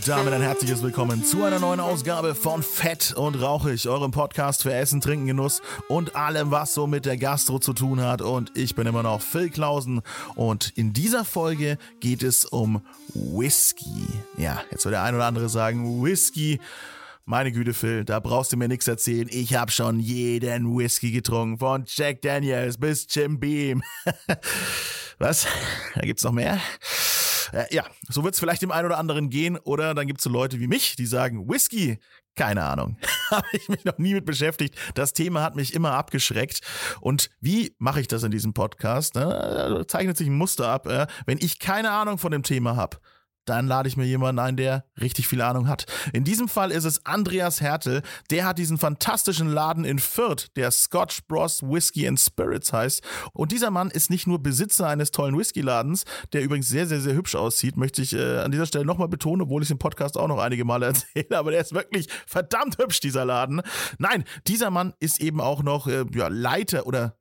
Und damit ein herzliches Willkommen zu einer neuen Ausgabe von Fett und Rauchig, eurem Podcast für Essen, Trinken, Genuss und allem, was so mit der Gastro zu tun hat. Und ich bin immer noch Phil Klausen und in dieser Folge geht es um Whisky. Ja, jetzt soll der ein oder andere sagen, Whisky. Meine Güte, Phil, da brauchst du mir nichts erzählen. Ich habe schon jeden Whisky getrunken, von Jack Daniels bis Jim Beam. Was? Da gibt's noch mehr? Äh, ja, so wird es vielleicht dem einen oder anderen gehen. Oder dann gibt es so Leute wie mich, die sagen, Whisky, keine Ahnung. Habe ich mich noch nie mit beschäftigt. Das Thema hat mich immer abgeschreckt. Und wie mache ich das in diesem Podcast? Da zeichnet sich ein Muster ab. Äh, wenn ich keine Ahnung von dem Thema habe, dann lade ich mir jemanden ein, der richtig viel Ahnung hat. In diesem Fall ist es Andreas Hertel. Der hat diesen fantastischen Laden in Fürth, der Scotch Bros Whiskey and Spirits heißt. Und dieser Mann ist nicht nur Besitzer eines tollen Whisky-Ladens, der übrigens sehr, sehr, sehr hübsch aussieht, möchte ich äh, an dieser Stelle nochmal betonen, obwohl ich es im Podcast auch noch einige Male erzähle, aber der ist wirklich verdammt hübsch, dieser Laden. Nein, dieser Mann ist eben auch noch äh, ja, Leiter oder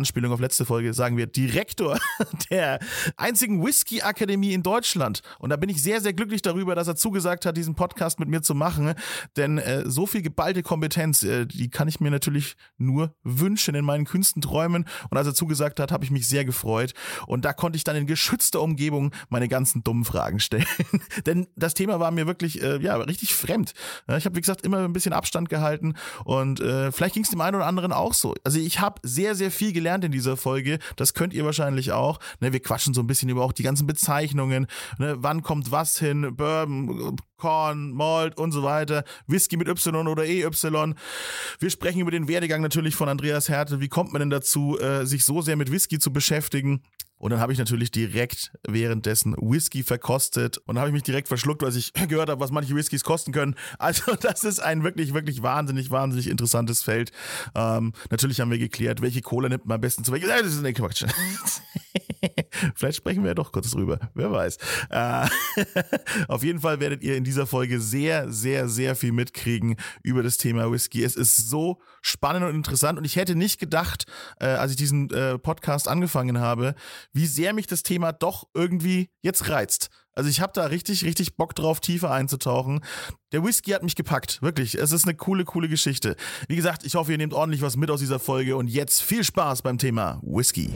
Anspielung auf letzte Folge, sagen wir Direktor der einzigen Whisky-Akademie in Deutschland. Und da bin ich sehr, sehr glücklich darüber, dass er zugesagt hat, diesen Podcast mit mir zu machen. Denn äh, so viel geballte Kompetenz, äh, die kann ich mir natürlich nur wünschen in meinen Künsten träumen. Und als er zugesagt hat, habe ich mich sehr gefreut. Und da konnte ich dann in geschützter Umgebung meine ganzen dummen Fragen stellen. Denn das Thema war mir wirklich, äh, ja, richtig fremd. Ich habe, wie gesagt, immer ein bisschen Abstand gehalten. Und äh, vielleicht ging es dem einen oder anderen auch so. Also ich habe sehr, sehr viel gelernt in dieser Folge. Das könnt ihr wahrscheinlich auch. Ne, wir quatschen so ein bisschen über auch die ganzen Bezeichnungen. Ne, wann kommt was hin? Bourbon, Korn, Malt und so weiter. Whisky mit Y oder EY. Wir sprechen über den Werdegang natürlich von Andreas Härte. Wie kommt man denn dazu, äh, sich so sehr mit Whisky zu beschäftigen? Und dann habe ich natürlich direkt währenddessen Whisky verkostet und habe ich mich direkt verschluckt, weil ich gehört habe, was manche Whiskys kosten können. Also das ist ein wirklich, wirklich wahnsinnig, wahnsinnig interessantes Feld. Ähm, natürlich haben wir geklärt, welche Cola nimmt man am besten zu welchem. Das ist eine Quatsch. Vielleicht sprechen wir ja doch kurz drüber. Wer weiß. Äh, auf jeden Fall werdet ihr in dieser Folge sehr, sehr, sehr viel mitkriegen über das Thema Whisky. Es ist so spannend und interessant und ich hätte nicht gedacht, äh, als ich diesen äh, Podcast angefangen habe, wie sehr mich das Thema doch irgendwie jetzt reizt. Also ich habe da richtig, richtig Bock drauf, tiefer einzutauchen. Der Whisky hat mich gepackt, wirklich. Es ist eine coole, coole Geschichte. Wie gesagt, ich hoffe, ihr nehmt ordentlich was mit aus dieser Folge und jetzt viel Spaß beim Thema Whisky.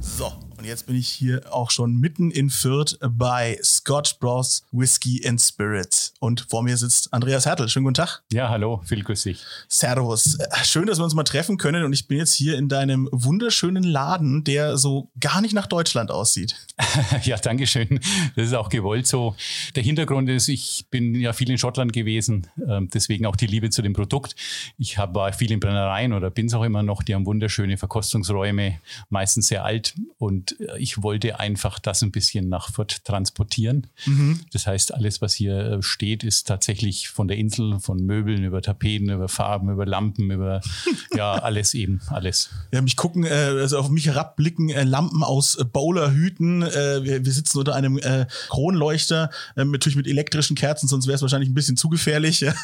So, jetzt bin ich hier auch schon mitten in Fürth bei Scotch Bros Whisky and Spirit. Und vor mir sitzt Andreas Hertel. Schönen guten Tag. Ja, hallo, viel grüß dich. Servus. Schön, dass wir uns mal treffen können. Und ich bin jetzt hier in deinem wunderschönen Laden, der so gar nicht nach Deutschland aussieht. ja, danke schön. Das ist auch gewollt so. Der Hintergrund ist, ich bin ja viel in Schottland gewesen, ähm, deswegen auch die Liebe zu dem Produkt. Ich war viel in Brennereien oder bin es auch immer noch. Die haben wunderschöne Verkostungsräume, meistens sehr alt. Und ich wollte einfach das ein bisschen nach Fürth transportieren. Mhm. Das heißt, alles, was hier äh, steht, ist tatsächlich von der Insel, von Möbeln über Tapeten, über Farben, über Lampen, über ja, alles eben, alles. Ja, mich gucken, äh, also auf mich herabblicken äh, Lampen aus Bowlerhüten. Äh, wir, wir, sitzen unter einem Kronleuchter, natürlich mit elektrischen Kerzen, sonst wäre es wahrscheinlich ein bisschen zu gefährlich. ja,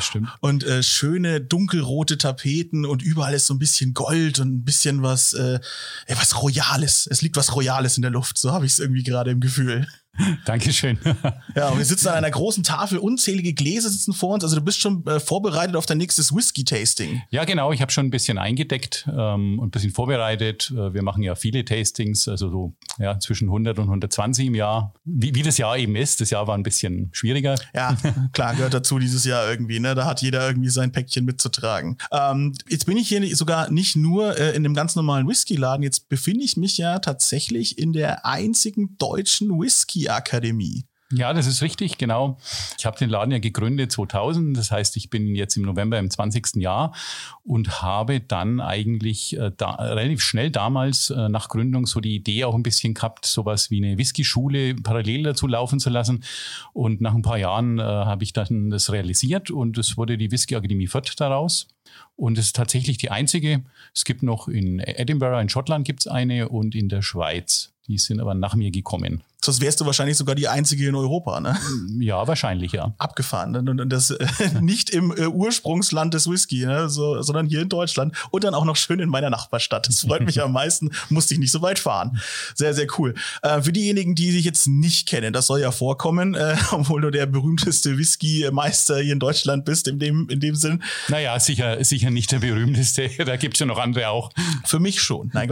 stimmt. Und schöne dunkelrote Tapeten und überall ist so ein bisschen Gold und ein bisschen was, was Royales. Es liegt liegt was Royales in der Luft. So habe ich es irgendwie gerade im Gefühl. Dankeschön. ja, und wir sitzen an einer großen Tafel, unzählige Gläser sitzen vor uns. Also du bist schon äh, vorbereitet auf dein nächstes Whisky-Tasting. Ja, genau. Ich habe schon ein bisschen eingedeckt ähm, und ein bisschen vorbereitet. Äh, wir machen ja viele Tastings, also so ja, zwischen 100 und 120 im Jahr. Wie, wie das Jahr eben ist. Das Jahr war ein bisschen schwieriger. Ja, klar, gehört dazu dieses Jahr irgendwie. Ne? Da hat jeder irgendwie sein Päckchen mitzutragen. Ähm, jetzt bin ich hier sogar nicht nur äh, in einem ganz normalen Whisky-Laden. Jetzt befinde ich mich ja tatsächlich in der einzigen deutschen Whisky Akademie. Ja, das ist richtig, genau. Ich habe den Laden ja gegründet 2000, das heißt, ich bin jetzt im November im 20. Jahr und habe dann eigentlich äh, da, relativ schnell damals äh, nach Gründung so die Idee auch ein bisschen gehabt, sowas wie eine Whisky-Schule parallel dazu laufen zu lassen. Und nach ein paar Jahren äh, habe ich dann das realisiert und es wurde die Whisky Akademie Fürth daraus. Und es ist tatsächlich die einzige. Es gibt noch in Edinburgh in Schottland gibt es eine und in der Schweiz. Die sind aber nach mir gekommen. Sonst wärst du wahrscheinlich sogar die einzige in Europa, ne? Ja, wahrscheinlich, ja. Abgefahren. Ne? Und das äh, nicht im äh, Ursprungsland des Whisky, ne? so, sondern hier in Deutschland und dann auch noch schön in meiner Nachbarstadt. Das freut mich am meisten. Musste ich nicht so weit fahren. Sehr, sehr cool. Äh, für diejenigen, die sich jetzt nicht kennen, das soll ja vorkommen, äh, obwohl du der berühmteste Whisky-Meister hier in Deutschland bist, in dem, in dem Sinn. Naja, sicher, sicher nicht der berühmteste. Da gibt's ja noch andere auch. Für mich schon. Nein,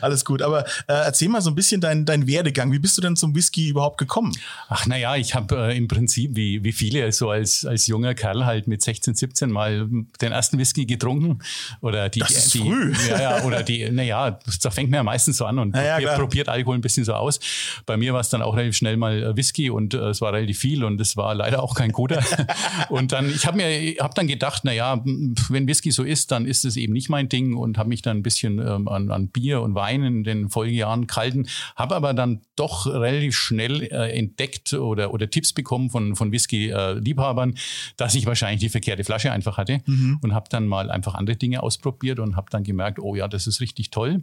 alles gut. Aber äh, erzähl mal so ein bisschen deinen dein Werdegang. Wie bist du denn zum Whisky überhaupt gekommen? Ach, naja, ich habe äh, im Prinzip, wie, wie viele, so als, als junger Kerl halt mit 16, 17 mal den ersten Whisky getrunken. Oder die, das ist die, früh. Ja, ja, oder die, naja, da fängt man ja meistens so an und ja, probiert, probiert Alkohol ein bisschen so aus. Bei mir war es dann auch relativ schnell mal äh, Whisky und äh, es war relativ viel und es war leider auch kein guter. und dann, ich habe mir, habe dann gedacht, naja, wenn Whisky so ist, dann ist es eben nicht mein Ding und habe mich dann ein bisschen ähm, an, an Bier und Wein in den Folgejahren gehalten, habe aber dann doch relativ schnell äh, entdeckt oder, oder Tipps bekommen von, von Whisky-Liebhabern, dass ich wahrscheinlich die verkehrte Flasche einfach hatte mhm. und habe dann mal einfach andere Dinge ausprobiert und habe dann gemerkt, oh ja, das ist richtig toll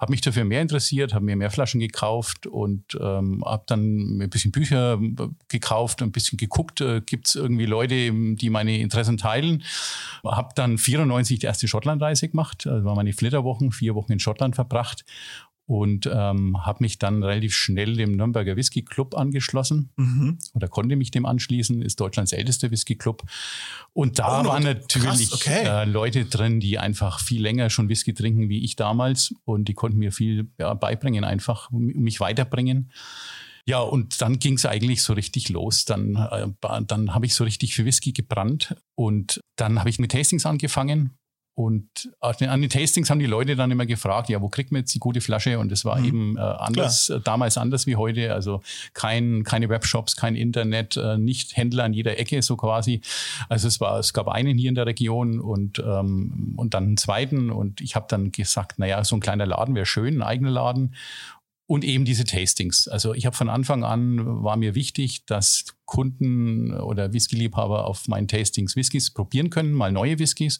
habe mich dafür mehr interessiert, habe mir mehr Flaschen gekauft und ähm, habe dann ein bisschen Bücher äh, gekauft, ein bisschen geguckt, äh, gibt es irgendwie Leute, die meine Interessen teilen. Habe dann 94 die erste Schottlandreise gemacht, also war meine Flitterwochen, vier Wochen in Schottland verbracht und ähm, habe mich dann relativ schnell dem Nürnberger Whisky Club angeschlossen mhm. oder konnte mich dem anschließen, ist Deutschlands ältester Whisky Club. Und da oh, waren natürlich okay. äh, Leute drin, die einfach viel länger schon Whisky trinken wie ich damals und die konnten mir viel ja, beibringen, einfach mich weiterbringen. Ja, und dann ging es eigentlich so richtig los. Dann, äh, dann habe ich so richtig für Whisky gebrannt und dann habe ich mit Tastings angefangen und an den Tastings haben die Leute dann immer gefragt, ja, wo kriegt man jetzt die gute Flasche? Und es war mhm. eben äh, anders, Klar. Äh, damals anders wie heute. Also kein, keine Webshops, kein Internet, äh, nicht Händler an jeder Ecke so quasi. Also es war, es gab einen hier in der Region und, ähm, und dann einen zweiten. Und ich habe dann gesagt, naja, so ein kleiner Laden wäre schön, ein eigener Laden. Und eben diese Tastings. Also ich habe von Anfang an, war mir wichtig, dass Kunden oder Whisky-Liebhaber auf meinen Tastings Whiskys probieren können, mal neue Whiskys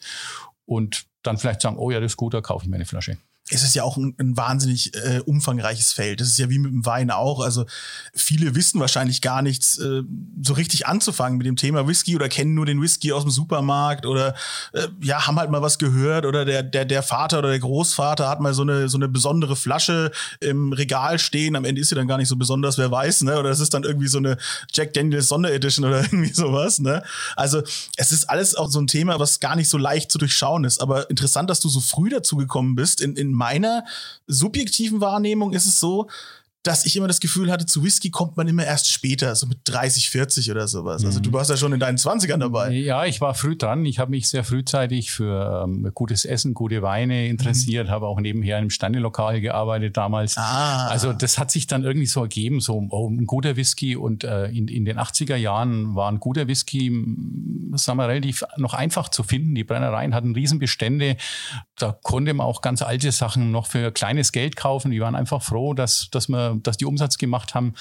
und dann vielleicht sagen, oh ja, das ist gut, da kaufe ich mir eine Flasche es ist ja auch ein, ein wahnsinnig äh, umfangreiches Feld. Das ist ja wie mit dem Wein auch. Also viele wissen wahrscheinlich gar nichts äh, so richtig anzufangen mit dem Thema Whisky oder kennen nur den Whisky aus dem Supermarkt oder äh, ja, haben halt mal was gehört oder der, der, der Vater oder der Großvater hat mal so eine, so eine besondere Flasche im Regal stehen. Am Ende ist sie dann gar nicht so besonders, wer weiß, ne? Oder es ist dann irgendwie so eine Jack Daniels Sonderedition oder irgendwie sowas, ne? Also es ist alles auch so ein Thema, was gar nicht so leicht zu durchschauen ist. Aber interessant, dass du so früh dazu gekommen bist in, in meiner subjektiven Wahrnehmung ist es so, dass ich immer das Gefühl hatte, zu Whisky kommt man immer erst später, so mit 30, 40 oder sowas. Also du mhm. warst ja schon in deinen 20ern dabei. Ja, ich war früh dran. Ich habe mich sehr frühzeitig für ähm, gutes Essen, gute Weine interessiert, mhm. habe auch nebenher in einem Sternelokal gearbeitet damals. Ah. Also das hat sich dann irgendwie so ergeben, so oh, ein guter Whisky und äh, in, in den 80er Jahren war ein guter Whisky, sagen wir, relativ noch einfach zu finden. Die Brennereien hatten Riesenbestände. Da konnte man auch ganz alte Sachen noch für kleines Geld kaufen. Die waren einfach froh, dass, dass man dass die Umsatz gemacht haben,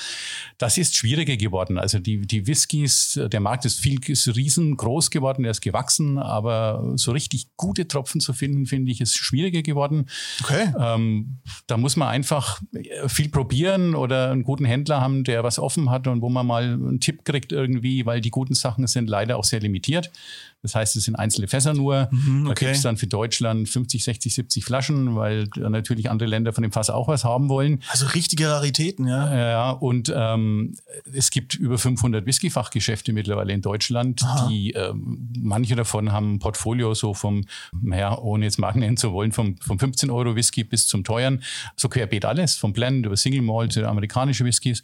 das ist schwieriger geworden. Also die, die Whiskys, der Markt ist viel ist riesengroß geworden, er ist gewachsen, aber so richtig gute Tropfen zu finden, finde ich, ist schwieriger geworden. Okay. Ähm, da muss man einfach viel probieren oder einen guten Händler haben, der was offen hat und wo man mal einen Tipp kriegt irgendwie, weil die guten Sachen sind leider auch sehr limitiert. Das heißt, es sind einzelne Fässer nur. Mhm, okay. Da gibt es dann für Deutschland 50, 60, 70 Flaschen, weil natürlich andere Länder von dem Fass auch was haben wollen. Also richtige Raritäten, ja. Ja, und ähm, es gibt über 500 Whisky-Fachgeschäfte mittlerweile in Deutschland, Aha. die ähm, manche davon haben ein Portfolio so vom, naja, ohne jetzt Marken nennen zu wollen, vom, vom 15 Euro Whisky bis zum teuren, so querbeet alles, vom Blend über Single Malt, amerikanische Whiskys.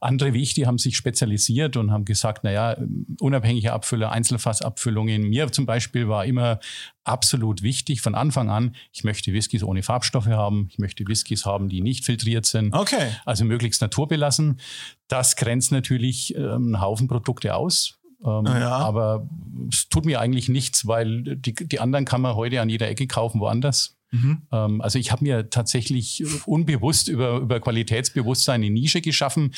Andere wie ich, die haben sich spezialisiert und haben gesagt, naja, unabhängige Abfüller, Einzelfassabfüllungen, in mir zum Beispiel war immer absolut wichtig von Anfang an, ich möchte Whiskys ohne Farbstoffe haben, ich möchte Whiskys haben, die nicht filtriert sind, okay. also möglichst naturbelassen. Das grenzt natürlich ähm, einen Haufen Produkte aus. Ähm, ja. Aber es tut mir eigentlich nichts, weil die, die anderen kann man heute an jeder Ecke kaufen, woanders. Mhm. Ähm, also ich habe mir tatsächlich unbewusst über, über Qualitätsbewusstsein eine Nische geschaffen,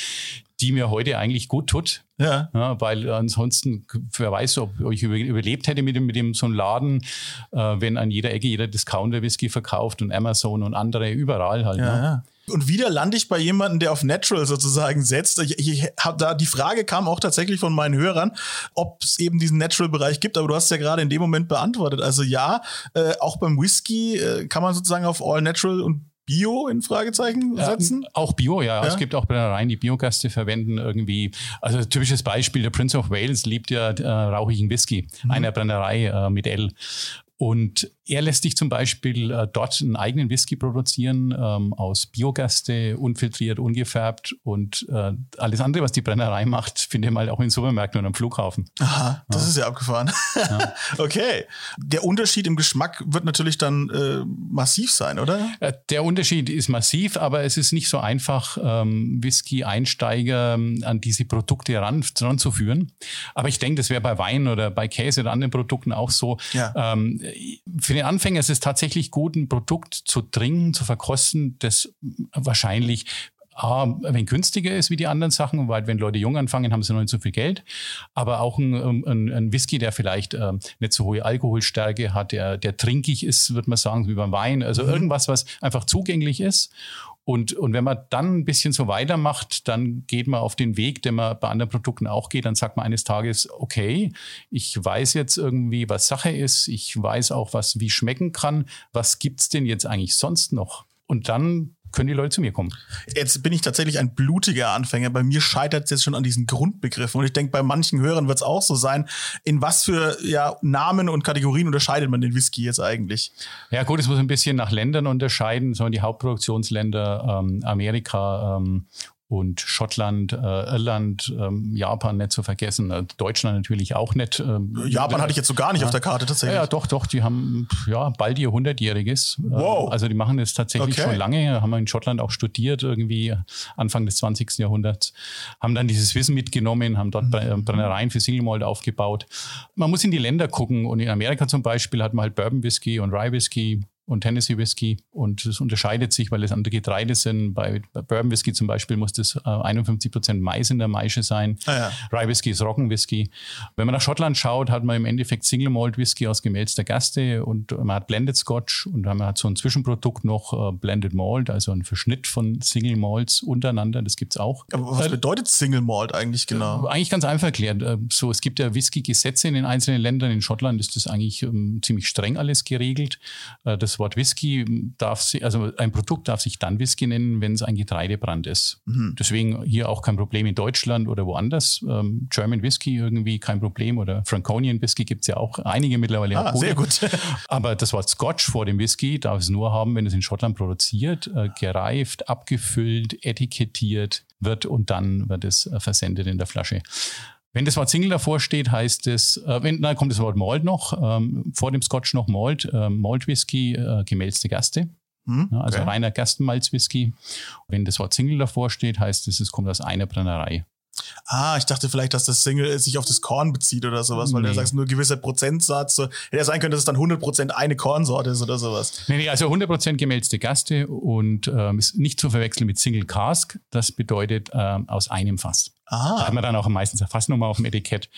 die mir heute eigentlich gut tut. Ja. ja weil ansonsten, wer weiß, ob ich überlebt hätte mit dem, mit dem so einem Laden, äh, wenn an jeder Ecke jeder Discounter Whisky verkauft und Amazon und andere überall halt. Ja, ne? ja. Und wieder lande ich bei jemandem, der auf Natural sozusagen setzt. Ich, ich hab da die Frage kam auch tatsächlich von meinen Hörern, ob es eben diesen Natural-Bereich gibt. Aber du hast ja gerade in dem Moment beantwortet. Also ja, äh, auch beim Whisky äh, kann man sozusagen auf All Natural und Bio in Fragezeichen setzen? Ja, auch Bio, ja. ja. Es gibt auch Brennereien, die Biogaste verwenden irgendwie. Also typisches Beispiel, der Prince of Wales liebt ja äh, rauchigen Whisky, mhm. einer Brennerei äh, mit L. Und er lässt sich zum Beispiel äh, dort einen eigenen Whisky produzieren ähm, aus Biogaste, unfiltriert, ungefärbt und äh, alles andere, was die Brennerei macht, findet man halt auch in Supermärkten und am Flughafen. Aha, das ja. ist ja abgefahren. Ja. okay. Der Unterschied im Geschmack wird natürlich dann äh, massiv sein, oder? Äh, der Unterschied ist massiv, aber es ist nicht so einfach, ähm, Whisky-Einsteiger ähm, an diese Produkte ran, ranzuführen. Aber ich denke, das wäre bei Wein oder bei Käse oder anderen Produkten auch so. Ja. Ähm, den Anfänger ist es tatsächlich gut, ein Produkt zu trinken, zu verkosten, das wahrscheinlich A, wenig günstiger ist wie die anderen Sachen, weil wenn Leute jung anfangen, haben sie noch nicht so viel Geld. Aber auch ein, ein, ein Whisky, der vielleicht äh, nicht so hohe Alkoholstärke hat, der, der trinkig ist, würde man sagen, wie beim Wein. Also mhm. irgendwas, was einfach zugänglich ist und, und wenn man dann ein bisschen so weitermacht, dann geht man auf den Weg, den man bei anderen Produkten auch geht. Dann sagt man eines Tages, okay, ich weiß jetzt irgendwie, was Sache ist. Ich weiß auch, was wie schmecken kann. Was gibt's denn jetzt eigentlich sonst noch? Und dann können die Leute zu mir kommen. Jetzt bin ich tatsächlich ein blutiger Anfänger. Bei mir scheitert es jetzt schon an diesen Grundbegriffen. Und ich denke, bei manchen Hörern wird es auch so sein. In was für ja, Namen und Kategorien unterscheidet man den Whisky jetzt eigentlich? Ja gut, es muss ein bisschen nach Ländern unterscheiden. So die Hauptproduktionsländer ähm, Amerika ähm, und Schottland, äh, Irland, ähm, Japan nicht zu vergessen, äh, Deutschland natürlich auch nicht. Ähm, Japan hatte ich jetzt so gar nicht ja, auf der Karte tatsächlich. Ja, doch, doch, die haben ja bald ihr 100-jähriges. Äh, wow. also die machen das tatsächlich okay. schon lange, haben wir in Schottland auch studiert, irgendwie Anfang des 20. Jahrhunderts, haben dann dieses Wissen mitgenommen, haben dort mhm. Brennereien für Single Malt aufgebaut. Man muss in die Länder gucken und in Amerika zum Beispiel hat man halt Bourbon Whisky und Rye Whisky und Tennessee Whisky. Und es unterscheidet sich, weil es andere Getreide sind. Bei, Bourbon Whisky zum Beispiel muss das äh, 51 Prozent Mais in der Maische sein. Ah, ja. Rye Whisky ist Roggenwhisky. Wenn man nach Schottland schaut, hat man im Endeffekt Single Malt Whisky aus gemälzter Gaste und man hat Blended Scotch und man hat so ein Zwischenprodukt noch äh, Blended Malt, also ein Verschnitt von Single Malts untereinander. Das gibt es auch. Aber was äh, bedeutet Single Malt eigentlich genau? Äh, eigentlich ganz einfach erklärt. Äh, so, es gibt ja Whisky-Gesetze in den einzelnen Ländern. In Schottland ist das eigentlich ähm, ziemlich streng alles geregelt. Äh, das Wort Whisky darf sich, also ein Produkt darf sich dann Whisky nennen, wenn es ein Getreidebrand ist. Mhm. Deswegen hier auch kein Problem in Deutschland oder woanders. Ähm, German Whisky irgendwie kein Problem oder Franconian Whisky gibt es ja auch einige mittlerweile. Ah, sehr gut. Aber das Wort Scotch vor dem Whisky darf es nur haben, wenn es in Schottland produziert, äh, gereift, abgefüllt, etikettiert wird und dann wird es äh, versendet in der Flasche. Wenn das Wort Single davor steht, heißt es, äh, wenn, dann kommt das Wort Malt noch, ähm, vor dem Scotch noch Malt, äh, Malt Whisky, äh, gemälzte Gaste. Hm, ja, also okay. reiner Gerstenmalz-Whisky. Wenn das Wort Single davor steht, heißt es, es kommt aus einer Brennerei. Ah, ich dachte vielleicht, dass das Single sich auf das Korn bezieht oder sowas, weil nee. du sagst, nur ein gewisser Prozentsatz. So, hätte ja sein können, dass es dann 100% eine Kornsorte ist oder sowas. Nee, nee, also 100% gemälzte Gaste und ähm, ist nicht zu verwechseln mit Single Cask. Das bedeutet ähm, aus einem Fass. Ah. Da hat man dann auch meistens eine Fassnummer auf dem Etikett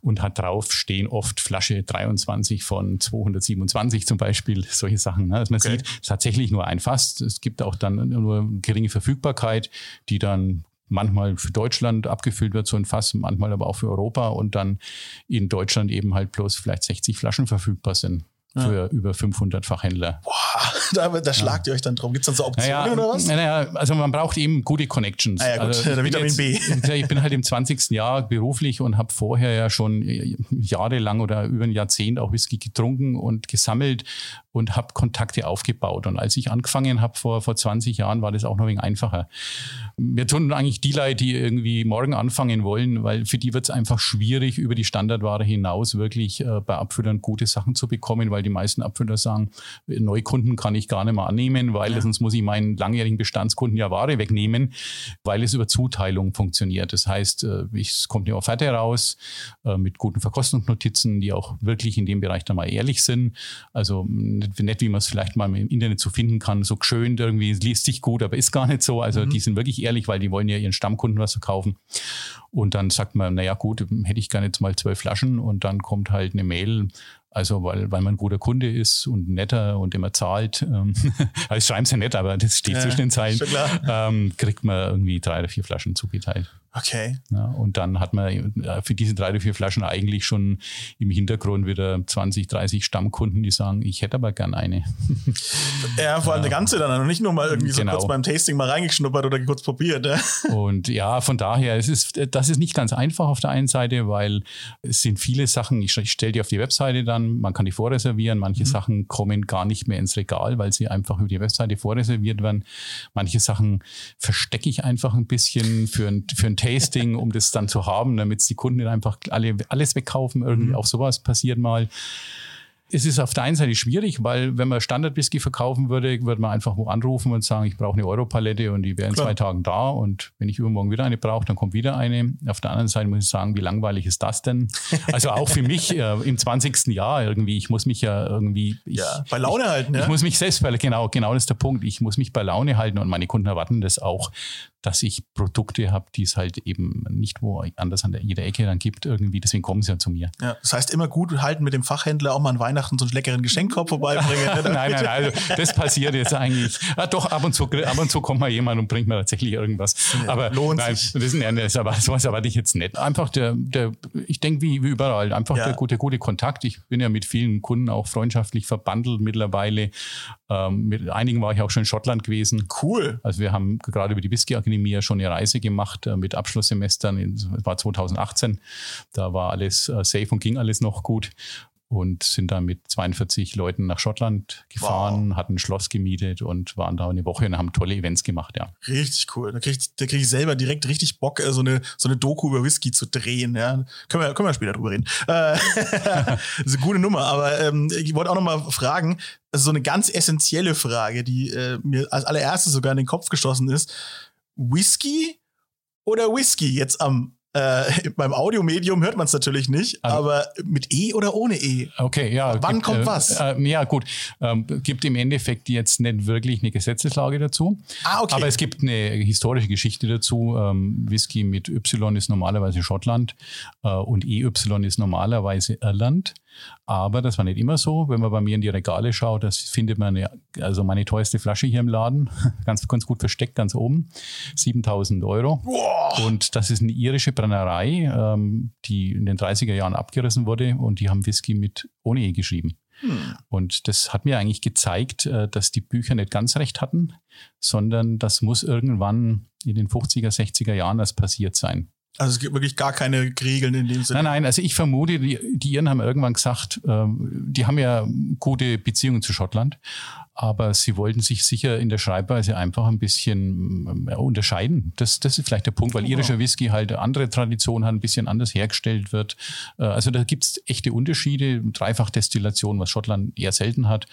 und hat drauf stehen oft Flasche 23 von 227 zum Beispiel, solche Sachen. Ne? Also man okay. sieht tatsächlich nur ein Fass. Es gibt auch dann nur geringe Verfügbarkeit, die dann manchmal für Deutschland abgefüllt wird, so ein Fass, manchmal aber auch für Europa und dann in Deutschland eben halt bloß vielleicht 60 Flaschen verfügbar sind für ja. über 500 Fachhändler. Boah, da, da schlagt ja. ihr euch dann drum. Gibt es dann so Optionen naja, oder was? Naja, also man braucht eben gute Connections. Ah ja, gut, also Vitamin B. Ich bin halt im 20. Jahr beruflich und habe vorher ja schon jahrelang oder über ein Jahrzehnt auch Whisky getrunken und gesammelt und habe Kontakte aufgebaut. Und als ich angefangen habe vor, vor 20 Jahren, war das auch noch ein wenig einfacher. Wir tun eigentlich die Leute, die irgendwie morgen anfangen wollen, weil für die wird es einfach schwierig, über die Standardware hinaus wirklich äh, bei Abfüllern gute Sachen zu bekommen, weil die meisten Abfüller sagen, Neukunden kann ich gar nicht mehr annehmen, weil ja. sonst muss ich meinen langjährigen Bestandskunden ja Ware wegnehmen, weil es über Zuteilung funktioniert. Das heißt, äh, es kommt eine Offerte raus äh, mit guten Verkostungsnotizen, die auch wirklich in dem Bereich dann mal ehrlich sind. Also nicht, wie man es vielleicht mal im Internet so finden kann, so schön irgendwie, liest sich gut, aber ist gar nicht so. Also mhm. die sind wirklich ehrlich, weil die wollen ja ihren Stammkunden was verkaufen. Und dann sagt man, naja gut, hätte ich gerne jetzt mal zwölf Flaschen und dann kommt halt eine Mail, Also weil, weil man ein guter Kunde ist und netter und immer zahlt. Ähm, also schreiben sie nett, aber das steht ja, zwischen den Zeilen. Ähm, kriegt man irgendwie drei oder vier Flaschen zugeteilt. Okay. Ja, und dann hat man für diese drei oder vier Flaschen eigentlich schon im Hintergrund wieder 20, 30 Stammkunden, die sagen, ich hätte aber gern eine. Ja, vor allem ja. eine ganze dann, nicht nur mal irgendwie genau. so kurz beim Tasting mal reingeschnuppert oder kurz probiert. Ja. Und ja, von daher, es ist, das ist nicht ganz einfach auf der einen Seite, weil es sind viele Sachen, ich stelle die auf die Webseite dann, man kann die vorreservieren, manche mhm. Sachen kommen gar nicht mehr ins Regal, weil sie einfach über die Webseite vorreserviert werden. Manche Sachen verstecke ich einfach ein bisschen für ein, für ein Tasting, um das dann zu haben, damit die Kunden einfach alle, alles wegkaufen. Irgendwie mhm. auch sowas passiert mal. Es ist auf der einen Seite schwierig, weil wenn man Standard-Whisky verkaufen würde, würde man einfach wo anrufen und sagen, ich brauche eine Europalette und die wäre in Klar. zwei Tagen da und wenn ich übermorgen wieder eine brauche, dann kommt wieder eine. Auf der anderen Seite muss ich sagen, wie langweilig ist das denn? Also auch für mich äh, im 20. Jahr irgendwie, ich muss mich ja irgendwie... Ich, ja, bei Laune halten, ja? Ich muss mich selbst, weil genau, genau das ist der Punkt, ich muss mich bei Laune halten und meine Kunden erwarten das auch, dass ich Produkte habe, die es halt eben nicht wo anders an der, jeder Ecke dann gibt irgendwie. Deswegen kommen sie ja zu mir. Ja, das heißt immer gut halten mit dem Fachhändler auch mal an Weihnachten so einen leckeren Geschenkkorb vorbeibringen. nein, nein, nein, also das passiert jetzt eigentlich. Ja, doch, ab und zu, ab und zu kommt mal jemand und bringt mir tatsächlich irgendwas. Ja, aber lohnt nein, sich. Das ist, ja, das, aber sowas erwarte ich jetzt nicht. Einfach der, der ich denke wie, wie überall, einfach ja. der gute, gute Kontakt. Ich bin ja mit vielen Kunden auch freundschaftlich verbandelt mittlerweile. Ähm, mit einigen war ich auch schon in Schottland gewesen. Cool. Also wir haben gerade über die Whisky Akademie ja schon eine Reise gemacht äh, mit Abschlusssemestern. Das war 2018. Da war alles äh, safe und ging alles noch gut und sind dann mit 42 Leuten nach Schottland gefahren, wow. hatten ein Schloss gemietet und waren da eine Woche und haben tolle Events gemacht, ja. Richtig cool. Da kriege ich, da krieg ich selber direkt richtig Bock, äh, so eine, so eine Doku über Whisky zu drehen. Ja. Können, wir, können wir später drüber reden. Äh, das ist eine gute Nummer, aber ähm, ich wollte auch noch mal fragen, also so eine ganz essentielle Frage, die äh, mir als allererstes sogar in den Kopf geschossen ist. Whisky oder Whisky jetzt am äh, beim Audiomedium hört man es natürlich nicht, also, aber mit E oder ohne E? Okay, ja. Wann gibt, kommt äh, was? Äh, ja, gut. Ähm, gibt im Endeffekt jetzt nicht wirklich eine Gesetzeslage dazu. Ah, okay. Aber es gibt eine historische Geschichte dazu. Ähm, Whisky mit Y ist normalerweise Schottland äh, und EY ist normalerweise Irland. Aber das war nicht immer so. Wenn man bei mir in die Regale schaut, das findet man, eine, also meine teuerste Flasche hier im Laden, ganz, ganz gut versteckt, ganz oben, 7000 Euro. Wow. Und das ist eine irische Brennerei, ähm, die in den 30er Jahren abgerissen wurde und die haben Whisky mit ohne E geschrieben. Hm. Und das hat mir eigentlich gezeigt, äh, dass die Bücher nicht ganz recht hatten, sondern das muss irgendwann in den 50er, 60er Jahren das passiert sein. Also es gibt wirklich gar keine Regeln in dem Sinne. Nein, nein, also ich vermute, die, die Iren haben irgendwann gesagt, ähm, die haben ja gute Beziehungen zu Schottland aber sie wollten sich sicher in der Schreibweise einfach ein bisschen äh, unterscheiden. Das, das ist vielleicht der Punkt, weil genau. irischer Whisky halt andere Tradition hat, ein bisschen anders hergestellt wird. Äh, also da gibt's echte Unterschiede. Dreifachdestillation, was Schottland eher selten hat,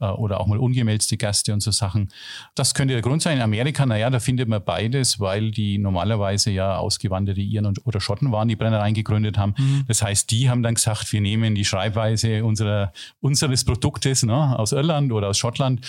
äh, oder auch mal ungemälzte Gaste und so Sachen. Das könnte der Grund sein. In Amerika, naja, da findet man beides, weil die normalerweise ja ausgewanderte Iren und, oder Schotten waren, die Brennereien gegründet haben. Mhm. Das heißt, die haben dann gesagt, wir nehmen die Schreibweise unserer, unseres Produktes ne, aus Irland oder aus Schottland Deutschland.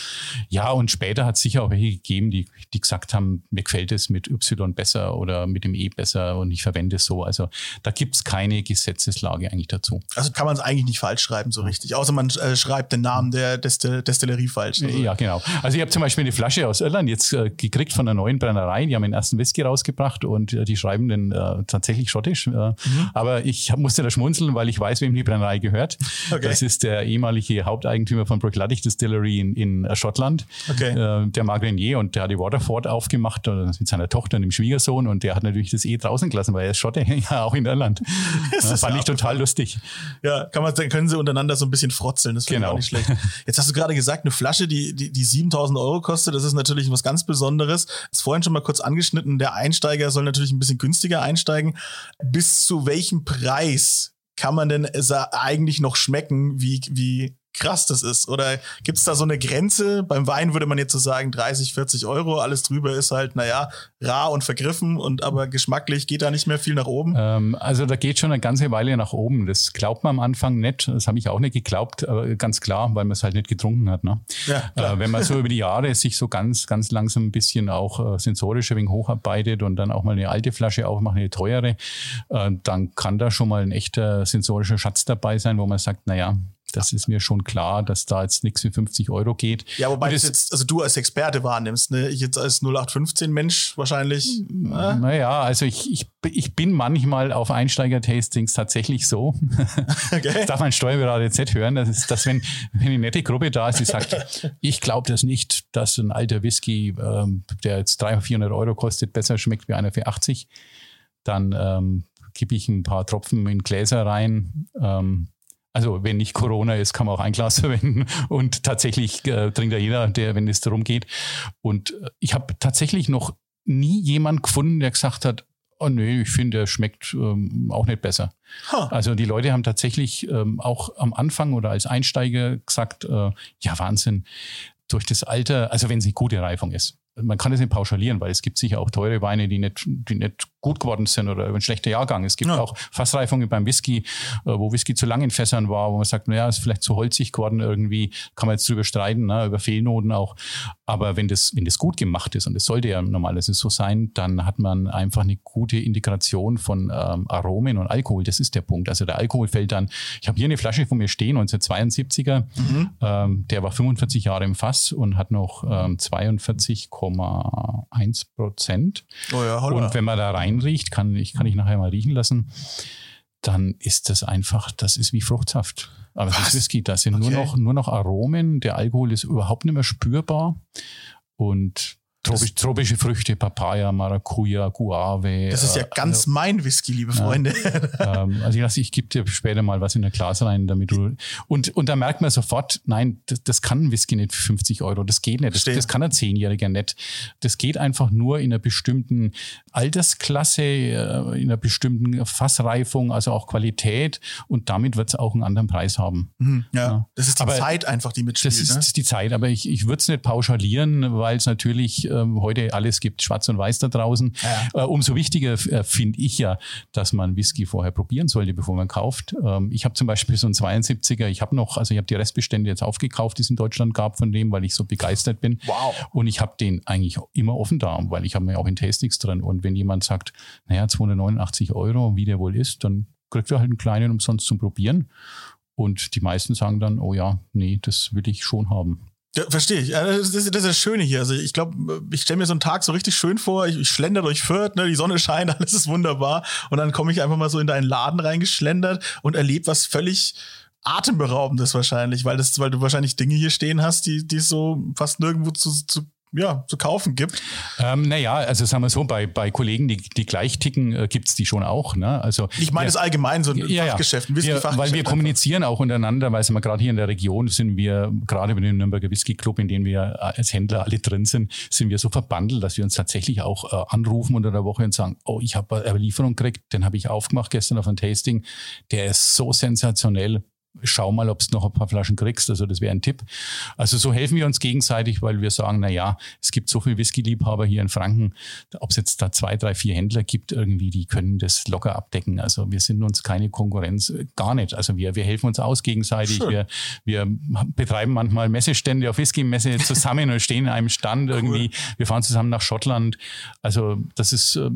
Ja, und später hat es sicher auch welche gegeben, die, die gesagt haben, mir gefällt es mit Y besser oder mit dem E besser und ich verwende es so. Also da gibt es keine Gesetzeslage eigentlich dazu. Also kann man es eigentlich nicht falsch schreiben so richtig, außer man äh, schreibt den Namen der Destill Destillerie falsch. Also. Ja, genau. Also ich habe zum Beispiel eine Flasche aus Irland jetzt äh, gekriegt von einer neuen Brennerei, die haben den ersten Whisky rausgebracht und äh, die schreiben den äh, tatsächlich schottisch. Äh, mhm. Aber ich musste da schmunzeln, weil ich weiß, wem die Brennerei gehört. Okay. Das ist der ehemalige Haupteigentümer von Brookladic Distillery in, in in äh, Schottland, okay. äh, der Mark Renier, und der hat die Waterford aufgemacht äh, mit seiner Tochter und dem Schwiegersohn und der hat natürlich das eh draußen gelassen, weil er ist Schotte, ja auch in Irland. das, das fand ich total lustig. Ja, kann man, dann können sie untereinander so ein bisschen frotzeln, das finde genau. ich auch nicht schlecht. Jetzt hast du gerade gesagt, eine Flasche, die, die, die 7000 Euro kostet, das ist natürlich was ganz Besonderes. Das vorhin schon mal kurz angeschnitten, der Einsteiger soll natürlich ein bisschen günstiger einsteigen. Bis zu welchem Preis kann man denn eigentlich noch schmecken, wie, wie krass das ist? Oder gibt es da so eine Grenze? Beim Wein würde man jetzt so sagen 30, 40 Euro. Alles drüber ist halt, naja, rar und vergriffen und aber geschmacklich geht da nicht mehr viel nach oben. Ähm, also da geht schon eine ganze Weile nach oben. Das glaubt man am Anfang nicht. Das habe ich auch nicht geglaubt, aber ganz klar, weil man es halt nicht getrunken hat. Ne? Ja, äh, wenn man so über die Jahre sich so ganz, ganz langsam ein bisschen auch äh, sensorisch ein wenig hocharbeitet und dann auch mal eine alte Flasche aufmacht, eine teure, äh, dann kann da schon mal ein echter sensorischer Schatz dabei sein, wo man sagt, naja, Das ist mir schon klar, dass da jetzt nichts für 50 Euro geht. Ja, wobei das jetzt, also du als Experte wahrnimmst, ne? Ich jetzt als 0815 Mensch wahrscheinlich. Äh? Naja, also ich, ich, ich bin manchmal auf Einsteiger-Tastings tatsächlich so. Okay. Das darf mein Steuerberater jetzt nicht hören. Das ist, dass wenn, wenn eine nette Gruppe da ist, die sagt, ich glaube das nicht, dass ein alter Whisky, ähm, der jetzt 300, 400 Euro kostet, besser schmeckt wie einer für 80, dann ähm, kippe ich ein paar Tropfen in Gläser rein. Ähm, also wenn nicht Corona ist, kann man auch ein Glas verwenden und tatsächlich äh, trinkt ja jeder, der, wenn es darum geht. Und äh, ich habe tatsächlich noch nie jemand gefunden, der gesagt hat, oh nee, ich finde, der schmeckt ähm, auch nicht besser. Huh. Also die Leute haben tatsächlich ähm, auch am Anfang oder als Einsteiger gesagt, äh, ja Wahnsinn, durch das Alter, also wenn es eine gute Reifung ist. Man kann es nicht pauschalieren, weil es gibt sicher auch teure Weine, die nicht, die nicht gut geworden sind oder ein schlechter Jahrgang. Es gibt ja. auch Fassreifungen beim Whisky, äh, wo Whisky zu lang in Fässern war, wo man sagt, naja, ist vielleicht zu holzig geworden irgendwie, kann man jetzt drüber streiten, ne, über Fehlnoten auch. Aber wenn das, wenn das gut gemacht ist, und das sollte ja normalerweise so sein, dann hat man einfach eine gute Integration von ähm, Aromen und Alkohol. Das ist der Punkt. Also der Alkohol fällt dann, ich habe hier eine Flasche von mir stehen, 1972er, mhm. ähm, der war 45 Jahre im Fass und hat noch ähm, 42,1 Prozent. Oh ja, und wenn man da rein reinriecht, kann ich, kann ich nachher mal riechen lassen, dann ist das einfach, das ist wie Fruchtsaft. Aber das ist Whisky, das sind okay. nur, noch, nur noch Aromen, der Alkohol ist überhaupt nicht mehr spürbar und Tropisch, tropische Früchte, Papaya, Maracuja, Guave. Das ist ja äh, ganz also, mein Whisky, liebe Freunde. Ja, ähm, also ich, lasse, ich gebe dir später mal was in der Glas rein, damit du. Und, und da merkt man sofort, nein, das, das kann ein Whisky nicht für 50 Euro. Das geht nicht. Das, das kann ein Zehnjähriger nicht. Das geht einfach nur in einer bestimmten Altersklasse, äh, in einer bestimmten Fassreifung, also auch Qualität. Und damit wird es auch einen anderen Preis haben. Mhm, ja. ja. Das ist die aber Zeit einfach, die mitspielt. Das ist, ne? die Zeit, aber ich, ich würde es nicht pauschalieren, weil es natürlich ähm, heute alles gibt schwarz und weiß da draußen. Ja. Äh, umso wichtiger äh, finde ich ja, dass man Whisky vorher probieren sollte, bevor man kauft. Ähm, ich habe zum Beispiel so einen 72er, ich habe noch, also ich habe die Restbestände jetzt aufgekauft, die es in Deutschland gab von dem, weil ich so begeistert bin. Wow. Und ich habe den eigentlich immer offen da, weil ich habe mir auch in Tastings drin. Und wenn jemand sagt, naja, 289 Euro, wie der wohl ist, dann kriegt er halt einen kleinen umsonst zum Probieren. Und die meisten sagen dann, oh ja, nee, das will ich schon haben. Ja, verstehe ich. Das ist, das Schöne hier. Also ich glaube, ich stelle mir so einen Tag so richtig schön vor. Ich, ich schlender durch Fürth, ne, die Sonne scheint, alles ist wunderbar. Und dann komme ich einfach mal so in deinen Laden reingeschlendert und erlebe was völlig atemberaubendes wahrscheinlich, weil das, weil du wahrscheinlich Dinge hier stehen hast, die, die es so fast nirgendwo zu, zu ja, zu kaufen gibt? Ähm, naja, also sagen wir so, bei, bei Kollegen, die, die gleich ticken, äh, gibt es die schon auch. Ne? Also, ich meine es allgemein, so ein ja, Fachgeschäft, ein Whisky-Fachgeschäft. Weil wir kommunizieren auch untereinander, weil wir gerade hier in der Region sind wir, gerade mit dem Nürnberger Whisky Club, in dem wir äh, als Händler alle drin sind, sind wir so verbandelt, dass wir uns tatsächlich auch äh, anrufen unter der Woche und sagen, oh, ich habe eine Lieferung gekriegt, den habe ich aufgemacht gestern auf ein Tasting, der ist so sensationell, schau mal, ob du noch ein paar Flaschen kriegst. Also das wäre ein Tipp. Also so helfen wir uns gegenseitig, weil wir sagen, na ja, es gibt so viele Whisky-Liebhaber hier in Franken, ob es jetzt da zwei, drei, vier Händler gibt irgendwie, die können das locker abdecken. Also wir sind uns keine Konkurrenz, äh, gar nicht. Also wir, wir helfen uns aus gegenseitig. Wir, wir betreiben manchmal Messestände auf Whisky-Messe zusammen und stehen in einem Stand irgendwie. Cool. Wir fahren zusammen nach Schottland. Also das ist äh,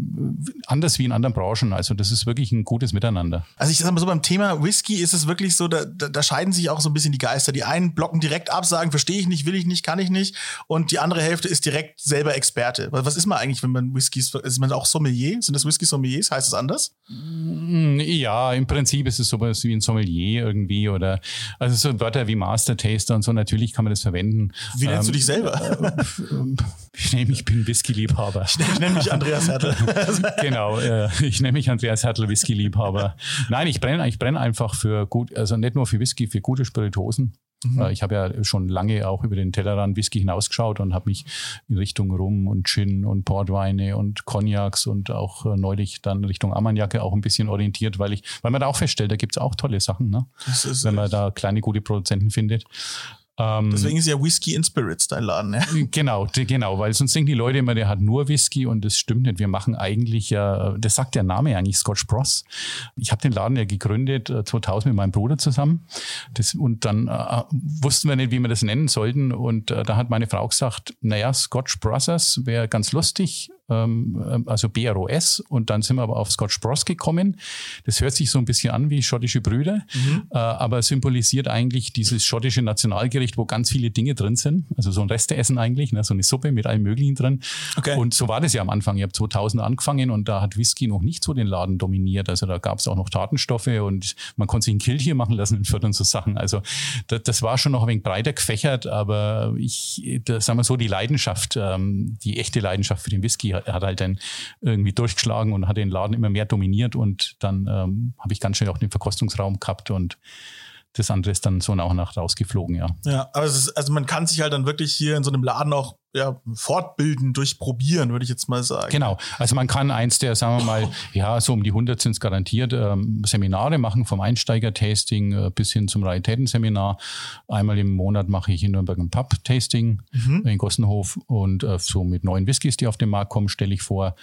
anders wie in anderen Branchen. Also das ist wirklich ein gutes Miteinander. Also ich sag mal so beim Thema Whisky ist es wirklich so, da, da, da scheiden sich auch so ein bisschen die Geister. Die einen blocken direkt ab, sagen, verstehe ich nicht, will ich nicht, kann ich nicht. Und die andere Hälfte ist direkt selber Experte. Was ist man eigentlich, wenn man Whiskys, ist man auch Sommelier? Sind das Whisky-Sommeliers? Heißt es anders? Mm, ja, im Prinzip ist es sowas wie ein Sommelier irgendwie oder, also so Wörter wie Master Taster und so, natürlich kann man das verwenden. Wie nennst ähm, du dich selber? Äh, ich nehme, ich bin Whisky-Liebhaber. Ich, ich nenne mich Andreas Hertel. genau, äh, ich nenne mich Andreas Hertel, Whisky-Liebhaber. Nein, ich brenne ich brenn einfach für gut, also nicht nur für Whisky, für gute Spiritosen. Mhm. Äh, ich habe ja schon lange auch über den Tellerrand Whisky hinausgeschaut und habe mich in Richtung Rum und Gin und Portweine und Cognacs und auch äh, neulich dann Richtung Armagnacke auch ein bisschen orientiert, weil ich, weil man da auch feststellt, da gibt es auch tolle Sachen, ne? wenn man da kleine gute Produzenten findet. Ähm, Deswegen ist ja Whisky in Spirits dein Laden, ja? Genau, genau, weil sonst denken die Leute immer, der hat nur Whisky und das stimmt nicht. Wir machen eigentlich ja, das sagt der Name eigentlich, Scotch Bros. Ich habe den Laden ja gegründet 2000 äh, mit meinem Bruder zusammen das, und dann äh, wussten wir nicht, wie wir das nennen sollten und äh, da hat meine Frau gesagt, naja, Scotch Brothers wäre ganz lustig, ähm, also BROS und dann sind wir aber auf Scotch Bros gekommen. Das hört sich so ein bisschen an wie schottische Brüder, mhm. äh, aber symbolisiert eigentlich dieses schottische Nationalgericht, wo ganz viele Dinge drin sind. Also so ein Resteessen eigentlich, ne? so eine Suppe mit allem Möglichen drin. Okay. Und so war das ja am Anfang. Ich habe 2000 angefangen und da hat Whisky noch nicht so den Laden dominiert. Also da gab es auch noch Tatenstoffe und man konnte sich ein Kill hier machen lassen in Fürth und so Sachen. Also das, das, war schon noch ein wenig breiter gefächert, aber ich, das, sagen wir so, die Leidenschaft, ähm, die echte Leidenschaft für den Whisky hat, hat halt dann irgendwie durchgeschlagen und hat den Laden immer mehr dominiert und dann ähm, habe ich ganz schnell auch den Verkostungsraum gehabt und das andere ist dann so nach und nach rausgeflogen, ja. Ja, aber ist, also man kann sich halt dann wirklich hier in so einem Laden auch ja, fortbilden, durchprobieren, würde ich jetzt mal sagen. Genau. Also man kann eins der, sagen wir mal, ja, so um die 100 sind es garantiert, ähm, Seminare machen, vom Einsteiger-Tasting äh, bis hin zum Raritätenseminar. Einmal im Monat mache ich in Nürnberg ein Pub-Tasting mhm. in Gossenhof und äh, so mit neuen Whiskys, die auf den Markt kommen, stelle ich vor.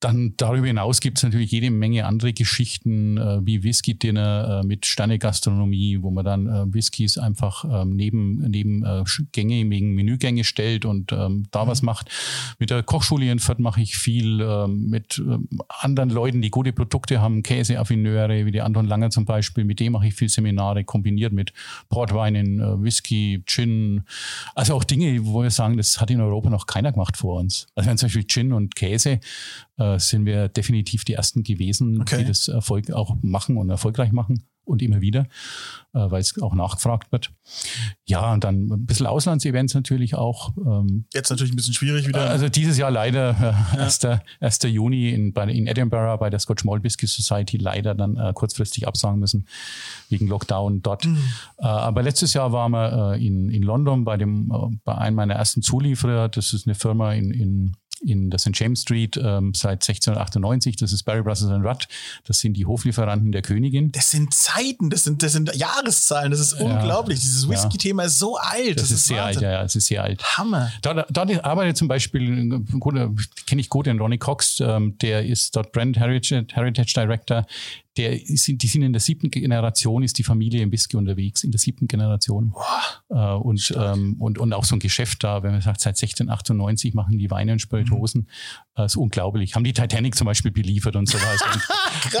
Dann darüber hinaus gibt es natürlich jede Menge andere Geschichten, äh, wie Whisky-Dinner äh, mit Sternegastronomie, wo man dann äh, Whiskys einfach ähm, neben, neben äh, Gänge, wegen Menügänge stellt und ähm, da mhm. was macht. Mit der Kochschule in Fürth mache ich viel ähm, mit ähm, anderen Leuten, die gute Produkte haben, Käseaffineure, wie die Anton Langer zum Beispiel, mit dem mache ich viel Seminare, kombiniert mit Portweinen, äh, Whisky, Gin. Also auch Dinge, wo wir sagen, das hat in Europa noch keiner gemacht vor uns. Also wenn zum Beispiel Gin und Käse, äh, sind wir definitiv die Ersten gewesen, okay. die das Erfolg auch machen und erfolgreich machen und immer wieder, äh, weil es auch nachgefragt wird. Ja, und dann ein bisschen Auslandsevents natürlich auch. Ähm, Jetzt natürlich ein bisschen schwierig wieder. Also dieses Jahr leider, äh, ja. 1. 1. Juni in, bei, in Edinburgh bei der Scotch Malt Whisky Society leider dann äh, kurzfristig absagen müssen wegen Lockdown dort. Mhm. Äh, aber letztes Jahr waren wir äh, in, in London bei, dem, äh, bei einem meiner ersten Zulieferer. Das ist eine Firma in, in in der St. James Street ähm, seit 1698. Das ist Barry Brothers and Rudd. Das sind die Hoflieferanten der Königin. Das sind Zeiten, das sind, das sind Jahreszahlen. Das ist ja, unglaublich. Dieses Whisky-Thema ist so alt. Das, das ist, ist sehr alt, ja, es ist sehr alt. Hammer. Da, da arbeitet zum Beispiel, kenne ich gut den Ronnie Cox, ähm, der ist dort Brand Heritage, Heritage Director der ist, die sind in der siebten Generation, ist die Familie im Whisky unterwegs, in der siebten Generation. Wow. Äh, und, ähm, und, und auch so ein Geschäft da, wenn man sagt, seit 1698 machen die Weine und Spirituosen. Mhm. Das ist unglaublich. Haben die Titanic zum Beispiel beliefert und so weiter.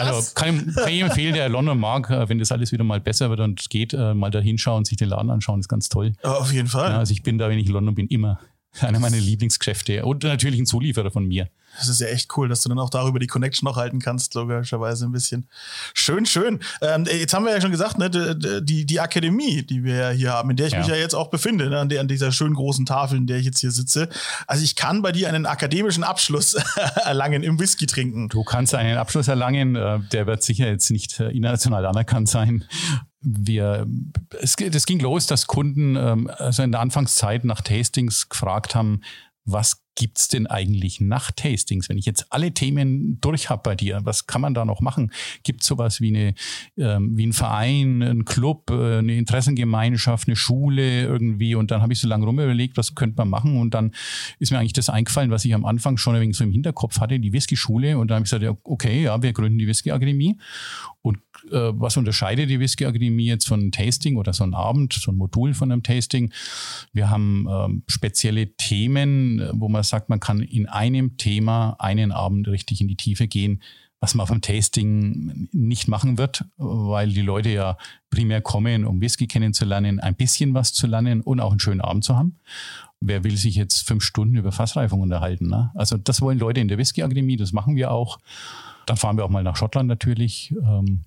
also kann, kann ich empfehlen, der London mag, äh, wenn das alles wieder mal besser wird und geht, äh, mal da hinschauen, sich den Laden anschauen, ist ganz toll. Auf jeden Fall. Ja, also ich bin da, wenn ich in London bin, immer einer meiner Lieblingsgeschäfte und natürlich ein Zulieferer von mir. Das ist ja echt cool, dass du dann auch darüber die Connection noch halten kannst, logischerweise ein bisschen. Schön, schön. Ähm, jetzt haben wir ja schon gesagt, ne, die, die Akademie, die wir hier haben, in der ich ja. mich ja jetzt auch befinde, ne, an, der, an dieser schönen großen Tafel, in der ich jetzt hier sitze. Also ich kann bei dir einen akademischen Abschluss erlangen im Whisky trinken. Du kannst einen Abschluss erlangen, äh, der wird sicher jetzt nicht äh, international anerkannt sein wir, es, es ging los, dass Kunden ähm, also in der Anfangszeit nach Tastings gefragt haben, was gibt's denn eigentlich nach Tastings? Wenn ich jetzt alle Themen durch habe bei dir, was kann man da noch machen? Gibt es sowas wie, eine, ähm, wie ein Verein, ein Club, äh, eine Interessengemeinschaft, eine Schule irgendwie? Und dann habe ich so lange rum überlegt, was könnte man machen? Und dann ist mir eigentlich das eingefallen, was ich am Anfang schon ein wenig so im Hinterkopf hatte, die Whisky-Schule. Und dann habe ich gesagt, okay, ja, wir gründen die Whisky-Akademie. Und äh, was unterscheidet die Whisky-Akademie jetzt von einem Tasting oder so ein Abend, so ein Modul von einem Tasting? Wir haben ähm, spezielle Themen, wo man sagt, man kann in einem Thema einen Abend richtig in die Tiefe gehen, was man dem Tasting nicht machen wird, weil die Leute ja primär kommen, um Whisky kennenzulernen, ein bisschen was zu lernen und auch einen schönen Abend zu haben. Wer will sich jetzt fünf Stunden über Fassreifung unterhalten? Ne? Also das wollen Leute in der Whisky-Akademie, das machen wir auch. Dann fahren wir auch mal nach Schottland natürlich. Ähm,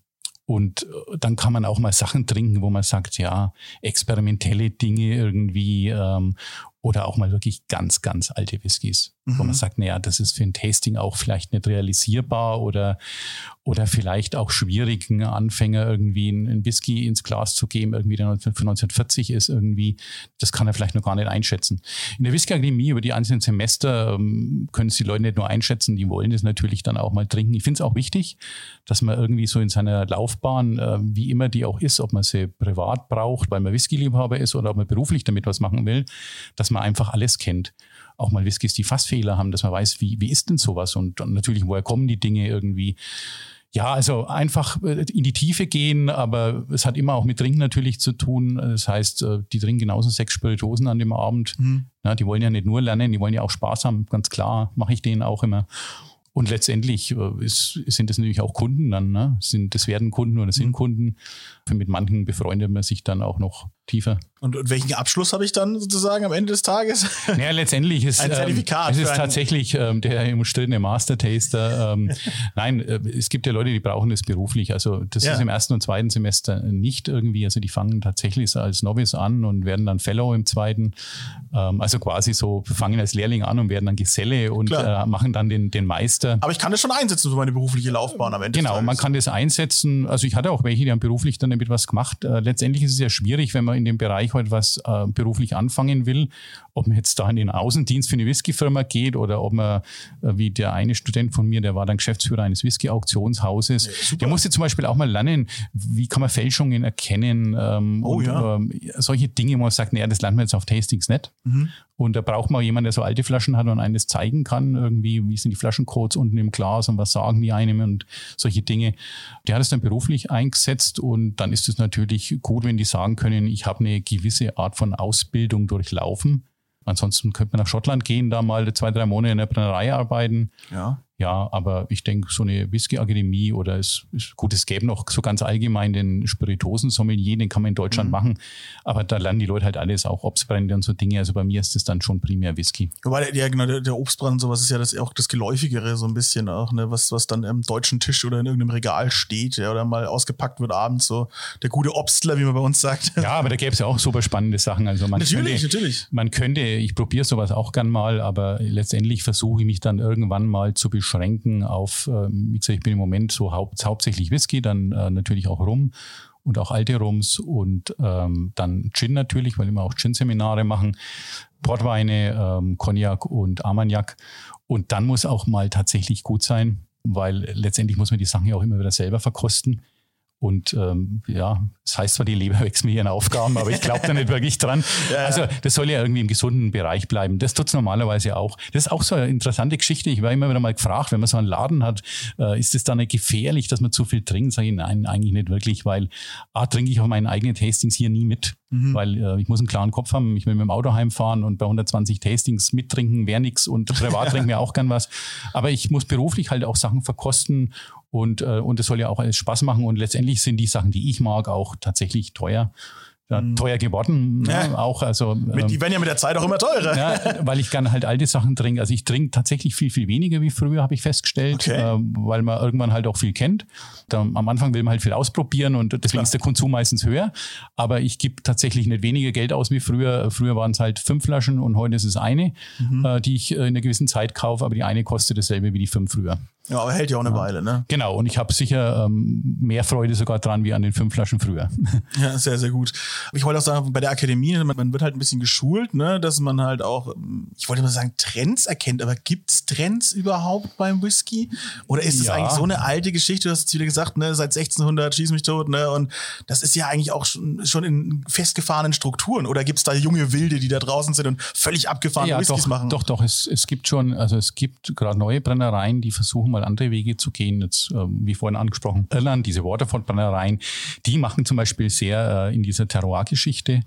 und äh, dann kann man auch mal Sachen trinken, wo man sagt, ja, experimentelle Dinge irgendwie ähm, oder auch mal wirklich ganz, ganz alte Whiskys. Wo man mhm. sagt, naja, das ist für ein Tasting auch vielleicht nicht realisierbar oder, oder vielleicht auch schwierig, einen Anfänger irgendwie einen Whisky ins Glas zu geben, irgendwie der für 1940 ist, irgendwie, das kann er vielleicht noch gar nicht einschätzen. In der Whisky-Akademie über die einzelnen Semester ähm, können es die Leute nicht nur einschätzen, die wollen das natürlich dann auch mal trinken. Ich finde es auch wichtig, dass man irgendwie so in seiner Laufbahn, äh, wie immer die auch ist, ob man sie privat braucht, weil man Whisky-Liebhaber ist oder ob man beruflich damit was machen will, dass man einfach alles kennt. Auch mal Whiskys, die Fassfehler haben, dass man weiß, wie, wie ist denn sowas und, und natürlich, woher kommen die Dinge irgendwie. Ja, also einfach äh, in die Tiefe gehen, aber es hat immer auch mit Trinken natürlich zu tun. Das heißt, äh, die trinken genauso sechs Spiritosen an dem Abend. Mhm. Ja, die wollen ja nicht nur lernen, die wollen ja auch Spaß haben, ganz klar, mache ich denen auch immer. Und letztendlich äh, ist, sind das natürlich auch Kunden dann, ne? Sind, das werden Kunden oder sind mhm. Kunden. Mit manchen befreundet man sich dann auch noch tiefer. Und, und welchen Abschluss habe ich dann sozusagen am Ende des Tages? Ja, letztendlich ist ein Zertifikat. Ähm, es ist tatsächlich ähm, der umstrittene Master Taster. Ähm, nein, äh, es gibt ja Leute, die brauchen das beruflich. Also das ja. ist im ersten und zweiten Semester nicht irgendwie. Also die fangen tatsächlich als Novice an und werden dann Fellow im zweiten. Ähm, also quasi so fangen als Lehrling an und werden dann Geselle und äh, machen dann den, den Meister. Aber ich kann das schon einsetzen für meine berufliche Laufbahn am Ende. Genau, man kann das einsetzen. Also ich hatte auch welche, die haben beruflich dann damit was gemacht. Äh, letztendlich ist es ja schwierig, wenn man in dem Bereich halt was äh, beruflich anfangen will, ob man jetzt da in den Außendienst für eine Whiskyfirma geht oder ob man, äh, wie der eine Student von mir, der war dann Geschäftsführer eines Whisky-Auktionshauses, ja, der musste zum Beispiel auch mal lernen, wie kann man Fälschungen erkennen ähm, oh, und ja. ähm, solche Dinge, wo man sagt, naja, das lernt man jetzt auf Tastings nicht. Mhm. Und da braucht man jemanden, der so alte Flaschen hat und eines zeigen kann, irgendwie, wie sind die Flaschencodes unten im Glas und was sagen die einem und solche Dinge. Der hat es dann beruflich eingesetzt und dann ist es natürlich gut, wenn die sagen können, ich habe eine gewisse Art von Ausbildung durchlaufen. Ansonsten könnte man nach Schottland gehen, da mal zwei, drei Monate in der Brennerei arbeiten. Ja. Ja, aber ich denke, so eine Whisky-Akademie oder es ist gut, es gäbe noch so ganz allgemein den Spiritosen-Sommelier, den kann man in Deutschland mhm. machen. Aber da lernen die Leute halt alles, auch Obstbrände und so Dinge. Also bei mir ist das dann schon primär Whisky. Wobei, ja, genau, der, der Obstbrand und sowas ist ja das, auch das Geläufigere so ein bisschen auch, ne, was, was dann am deutschen Tisch oder in irgendeinem Regal steht, ja, oder mal ausgepackt wird abends, so der gute Obstler, wie man bei uns sagt. Ja, aber da gäbe es ja auch super spannende Sachen. Also man natürlich, könnte, natürlich. Man könnte, ich probiere sowas auch gern mal, aber letztendlich versuche ich mich dann irgendwann mal zu beschränken auf, wie gesagt, ich bin im Moment so haupt, hauptsächlich Whisky, dann äh, natürlich auch Rum und auch alte Rums und ähm, dann Gin natürlich, weil wir auch Gin-Seminare machen, Portweine, ähm, Cognac und Armagnac. Und dann muss auch mal tatsächlich gut sein, weil letztendlich muss man die Sachen ja auch immer wieder selber verkosten. Und ähm, ja, das heißt zwar, die Leber wächst mit ihren Aufgaben, aber ich glaube da nicht wirklich dran. Ja, also das soll ja irgendwie im gesunden Bereich bleiben. Das tut's normalerweise auch. Das ist auch so eine interessante Geschichte. Ich war immer wieder mal gefragt, wenn man so einen Laden hat, äh, ist es dann nicht gefährlich, dass man zu viel trinkt? Sag ich, nein, eigentlich nicht wirklich, weil A, trinke ich auf meinen eigenen Tastings hier nie mit. Mhm. Weil äh, ich muss einen klaren Kopf haben, ich will mit dem Auto heimfahren und bei 120 Tastings mittrinken wäre nichts und privat trinken mir auch gern was. Aber ich muss beruflich halt auch Sachen verkosten und, äh, und es soll ja auch alles Spaß machen und letztendlich sind die Sachen, die ich mag, auch tatsächlich teuer ja, mhm. teuer geworden. Ne? Ja. Auch, also, ähm, die werden ja mit der Zeit auch immer teurer. Ja, weil ich gerne halt alte Sachen trinke. Also ich trinke tatsächlich viel, viel weniger wie früher, habe ich festgestellt, okay. äh, weil man irgendwann halt auch viel kennt. Am Anfang will man halt viel ausprobieren und deswegen Klar. ist der Konsum meistens höher. Aber ich gebe tatsächlich nicht weniger Geld aus wie früher. Früher waren es halt fünf Flaschen und heute ist es eine, mhm. äh, die ich äh, in einer gewissen Zeit kaufe, aber die eine kostet dasselbe wie die fünf früher. Ja, aber hält ja auch eine ja. Weile, ne? Genau, und ich habe sicher ähm, mehr Freude sogar dran wie an den fünf Flaschen früher. Ja, sehr, sehr gut. Ich wollte auch sagen, bei der Akademie, man, man wird halt ein bisschen geschult, ne, dass man halt auch, ich wollte mal sagen, Trends erkennt, aber gibt's Trends überhaupt beim Whisky? Oder ist es ja. eigentlich so eine alte Geschichte, du hast jetzt wieder gesagt, ne, seit 1600 schieß mich tot, ne, und das ist ja eigentlich auch schon, schon in festgefahrenen Strukturen. Oder gibt's da junge Wilde, die da draußen sind und völlig abgefahrene ja, Whiskys doch, machen? Doch, doch, es, es gibt schon, also es gibt gerade neue Brennereien, die versuchen mal mal andere Wege zu gehen. Jetzt, äh, wie vorhin angesprochen, Irland, diese Waterford-Brennereien, die machen zum Beispiel sehr äh, in dieser Terroir-Geschichte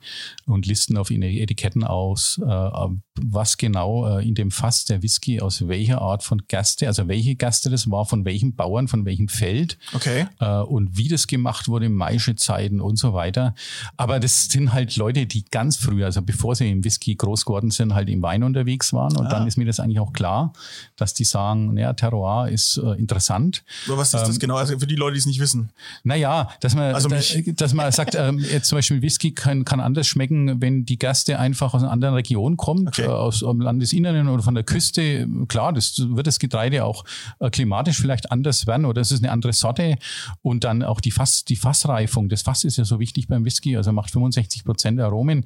und listen auf ihre Etiketten aus, äh, was genau äh, in dem Fass der Whisky aus welcher Art von Gaste, also welche Gaste das war, von welchem Bauern, von welchem Feld okay. Und wie das gemacht wurde, Maischezeiten und so weiter. Aber das sind halt Leute, die ganz früh, also bevor sie im Whisky groß geworden sind, halt im Wein unterwegs waren. Und ah. dann ist mir das eigentlich auch klar, dass die sagen, naja, Terroir ist äh, interessant. Aber was ist ähm, das genau? Also für die Leute, die es nicht wissen. Naja, dass man, also da, dass man sagt, ähm, jetzt zum Beispiel Whisky kann, kann anders schmecken, wenn die Gaste einfach aus einer anderen Region kommt, okay. äh, aus dem Landesinneren oder von der Küste. Klar, das wird das Getreide auch äh, klimatisch vielleicht anders werden oder es ist eine andere Sorte. Und dann auch die, Fass, die Fassreifung. Das Fass ist ja so wichtig beim Whisky, also macht 65 Prozent Aromen.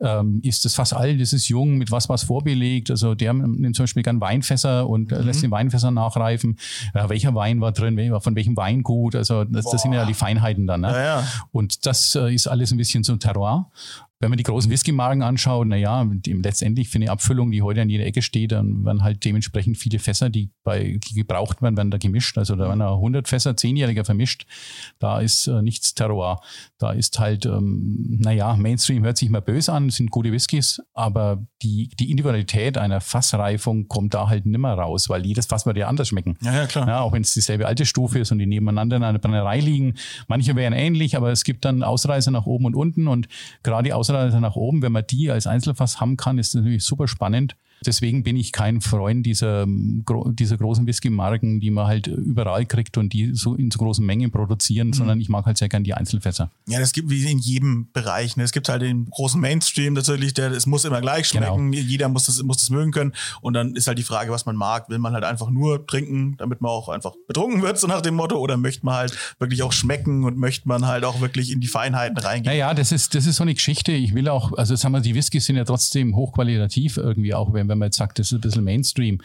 Ähm, ist das Fass alt, das ist jung, mit was was vorbelegt. Also der nimmt zum Beispiel gern Weinfässer und äh, mhm. lässt den Weinfässer nachreifen ja, welcher Wein war drin, von welchem Weingut, also das, das sind ja die Feinheiten dann. Ne? Ja, ja. Und das äh, ist alles ein bisschen so ein Terroir. Wenn man die großen Whisky-Marken anschaut, naja, letztendlich für eine Abfüllung, die heute an jeder Ecke steht, dann werden halt dementsprechend viele Fässer, die, bei, die gebraucht werden, werden da gemischt. Also da werden 100 Fässer, 10-Jähriger vermischt. Da ist äh, nichts Terroir. Da ist halt, ähm, naja, Mainstream hört sich mal böse an, sind gute Whiskys, aber die, die Individualität einer Fassreifung kommt da halt nimmer raus, weil jedes Fass wird ja anders schmecken. Ja, ja, klar. Ja, auch wenn es dieselbe alte Stufe ist und die nebeneinander in einer Brennerei liegen. Manche wären ähnlich, aber es gibt dann Ausreißer nach oben und unten und gerade die Ausreißer Ausreißer nach oben, wenn man die als Einzelfass haben kann, ist natürlich super spannend. Deswegen bin ich kein Freund dieser, dieser großen Whisky-Marken, die man halt überall kriegt und die so in so großen Mengen produzieren, mhm. sondern ich mag halt sehr gern die Einzelfässer. Ja, das gibt wie in jedem Bereich. Ne? Es gibt halt den großen Mainstream natürlich, der es muss immer gleich schmecken, genau. jeder muss das, muss das mögen können. Und dann ist halt die Frage, was man mag. Will man halt einfach nur trinken, damit man auch einfach betrunken wird, so nach dem Motto, oder möchte man halt wirklich auch schmecken und möchte man halt auch wirklich in die Feinheiten reingehen? Naja, das ist, das ist so eine Geschichte. Ich will auch, also sagen wir, die Whiskys sind ja trotzdem hochqualitativ irgendwie auch, wenn wenn man jetzt sagt, das ist ein bisschen Mainstream.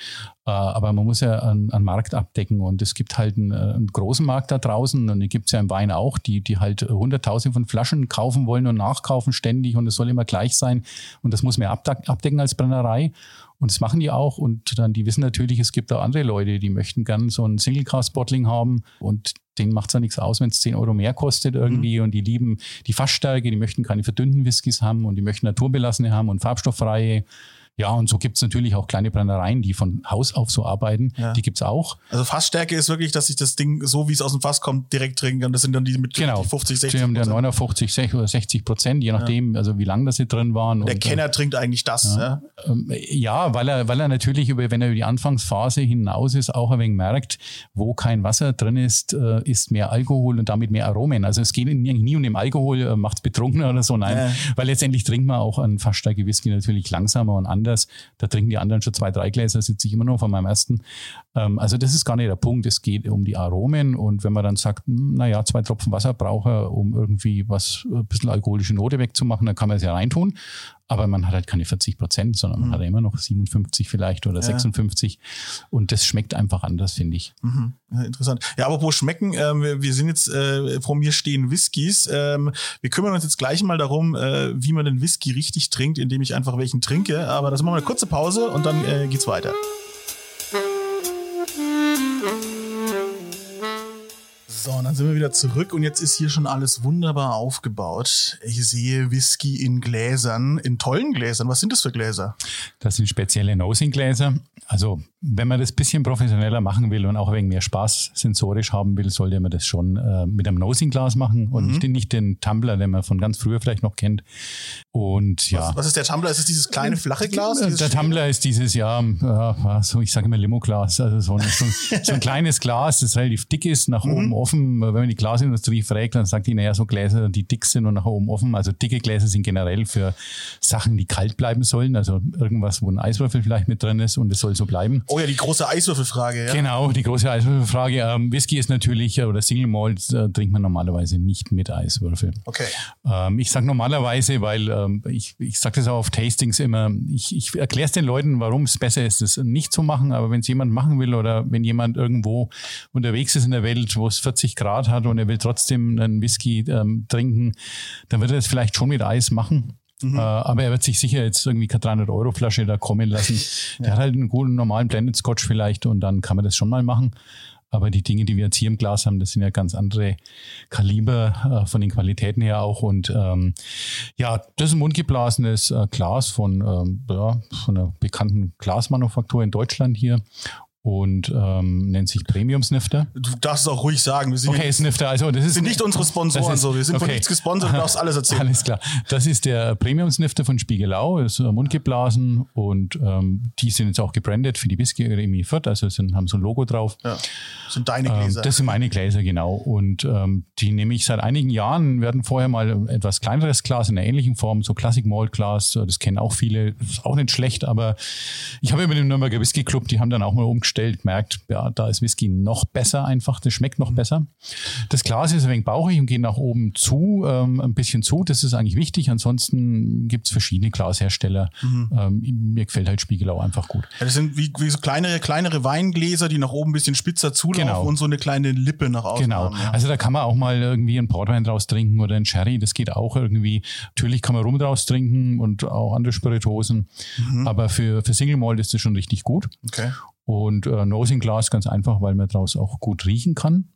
Äh, aber man muss ja einen, einen Markt abdecken und es gibt halt einen, einen großen Markt da draußen und den gibt es ja im Wein auch, die, die halt hunderttausende von Flaschen kaufen wollen und nachkaufen ständig und es soll immer gleich sein und das muss man abdecken als Brennerei. Und das machen die auch. Und dann, die wissen natürlich, es gibt auch andere Leute, die möchten gern so ein Single-Cast-Bottling haben. Und denen macht es ja nichts aus, wenn es 10 Euro mehr kostet irgendwie. Mhm. Und die lieben die Fassstärke, die möchten keine verdünnten Whiskys haben und die möchten naturbelassene haben und farbstofffreie. Ja, und so gibt es natürlich auch kleine Brennereien, die von Haus auf so arbeiten. Ja. Die gibt es auch. Also Fassstärke ist wirklich, dass ich das Ding, so wie es aus dem Fass kommt, direkt trinken kann. Das sind dann die mit genau. 50, 60 Die haben ja 59 60 oder 60 Prozent, je nachdem, ja. also wie lange das sie drin waren. Der und, Kenner äh, trinkt eigentlich das. Ja, ähm, ja weil, er, weil er natürlich, über, wenn er über die Anfangsphase hinaus ist, auch ein wenig merkt, wo kein Wasser drin ist, äh, ist mehr Alkohol und damit mehr Aromen. Also es geht nie um den Alkohol, äh, macht es betrunken oder so, nein. Weil letztendlich trinkt man auch an Fassstärke Whisky natürlich langsamer und anders. Da trinkt trinken die anderen schon zwei, drei Gläser, sitze ich immer noch von meinem ersten. Ähm, also das ist gar nicht der Punkt. Es geht um die Aromen und wenn man dann sagt, hm, naja, zwei Tropfen Wasser brauche um irgendwie was, ein bisschen alkoholische Note wegzumachen, dann kann man es ja reintun. Aber man hat halt keine 40 Prozent, sondern man mhm. hat ja immer noch 57 vielleicht oder ja. 56. Und das schmeckt einfach anders, finde ich. Mhm. Ja, interessant. Ja, aber wo schmecken, ähm, wir, wir, sind jetzt, äh, vor mir stehen Whiskys. Ähm, wir kümmern uns jetzt gleich mal darum, äh, wie man den Whisky richtig trinkt, indem ich einfach welchen trinke. Aber das machen wir eine kurze Pause und dann äh, geht's weiter. So, und dann sind wir wieder zurück und jetzt ist hier schon alles wunderbar aufgebaut. Ich sehe Whisky in Gläsern, in tollen Gläsern. Was sind das für Gläser? Das sind spezielle Nosing-Gläser. Also wenn man das bisschen professioneller machen will und auch wenig mehr Spaß sensorisch haben will, sollte man das schon äh, mit einem Nosing-Glas machen und mhm. nicht, nicht, den Tumbler, den man von ganz früher vielleicht noch kennt. Und ja. Was, was ist der Tumbler? Ist es dieses kleine flache Glas? Der Tumbler ist dieses, ja, äh, so, ich sage immer Limo-Glas, also so ein, so, so ein kleines Glas, das relativ dick ist, nach mhm. oben offen. Wenn man die Glasindustrie fragt, dann sagt die, naja, so Gläser, die dick sind und nach oben offen. Also dicke Gläser sind generell für Sachen, die kalt bleiben sollen. Also irgendwas, wo ein Eiswürfel vielleicht mit drin ist und es soll so bleiben. Oh ja, die große Eiswürfelfrage, ja. Genau, die große Eiswürfelfrage. Ähm, Whisky ist natürlich, äh, oder Single Malt äh, trinkt man normalerweise nicht mit Eiswürfel. Okay. Ähm, ich sage normalerweise, weil ähm, ich, ich sage das auch auf Tastings immer, ich, ich erkläre es den Leuten, warum es besser ist, das nicht zu machen, aber wenn es jemand machen will oder wenn jemand irgendwo unterwegs ist in der Welt, wo es 40 Grad hat und er will trotzdem einen Whisky ähm, trinken, dann wird er das vielleicht schon mit Eis machen. Mhm. Äh, aber er wird sich sicher jetzt irgendwie keine 300 Euro Flasche da kommen lassen. ja. Der hat halt einen guten normalen Blended Scotch vielleicht und dann kann man das schon mal machen. Aber die Dinge, die wir jetzt hier im Glas haben, das sind ja ganz andere Kaliber äh, von den Qualitäten her auch. Und ähm, ja, das ist ein mundgeblasenes äh, Glas von, ähm, ja, von einer bekannten Glasmanufaktur in Deutschland hier und ähm, nennt sich Premium Snifter. Du darfst es auch ruhig sagen. Wir sind okay, Snifter, also das ist sind nicht unsere Sponsoren ist, so. Wir sind okay. von nichts gesponsert, du darfst alles erzählen. Alles klar. Das ist der Premium Snifter von Spiegelau, ist äh, mundgeblasen und ähm, die sind jetzt auch gebrandet für die Whisky Remi Fürth, also sind, haben so ein Logo drauf. Ja. Das sind deine Gläser. Ähm, das sind meine Gläser, genau. Und ähm, die nehme ich seit einigen Jahren. Wir hatten vorher mal etwas kleineres Glas in einer ähnlichen Form, so Classic Malt Glas. Das kennen auch viele. Das ist auch nicht schlecht, aber ich habe über den Nürnberger Whisky Club, die haben dann auch mal umgestellt feststellt, merkt, ja, da ist Whisky noch besser einfach, das schmeckt noch besser. Das Glas ist ein wenig bauchig und geht nach oben zu, ähm, ein bisschen zu, das ist eigentlich wichtig. Ansonsten gibt es verschiedene Glashersteller. Ähm, mir gefällt halt Spiegelau einfach gut. Ja, das sind wie, wie so kleinere, kleinere Weingläser, die nach oben ein bisschen spitzer zulaufen Genau. und so eine kleine Lippe nach außen Genau. haben. Ja. Also da kann man auch mal irgendwie einen Portwein draus trinken oder einen Sherry. Das geht auch irgendwie. Natürlich kann man Rum draus trinken und auch andere Spirituosen. Aber für, für Single Malt ist das schon richtig gut. Okay. Und äh, Nosing Glas ganz einfach, weil man draus auch gut riechen kann.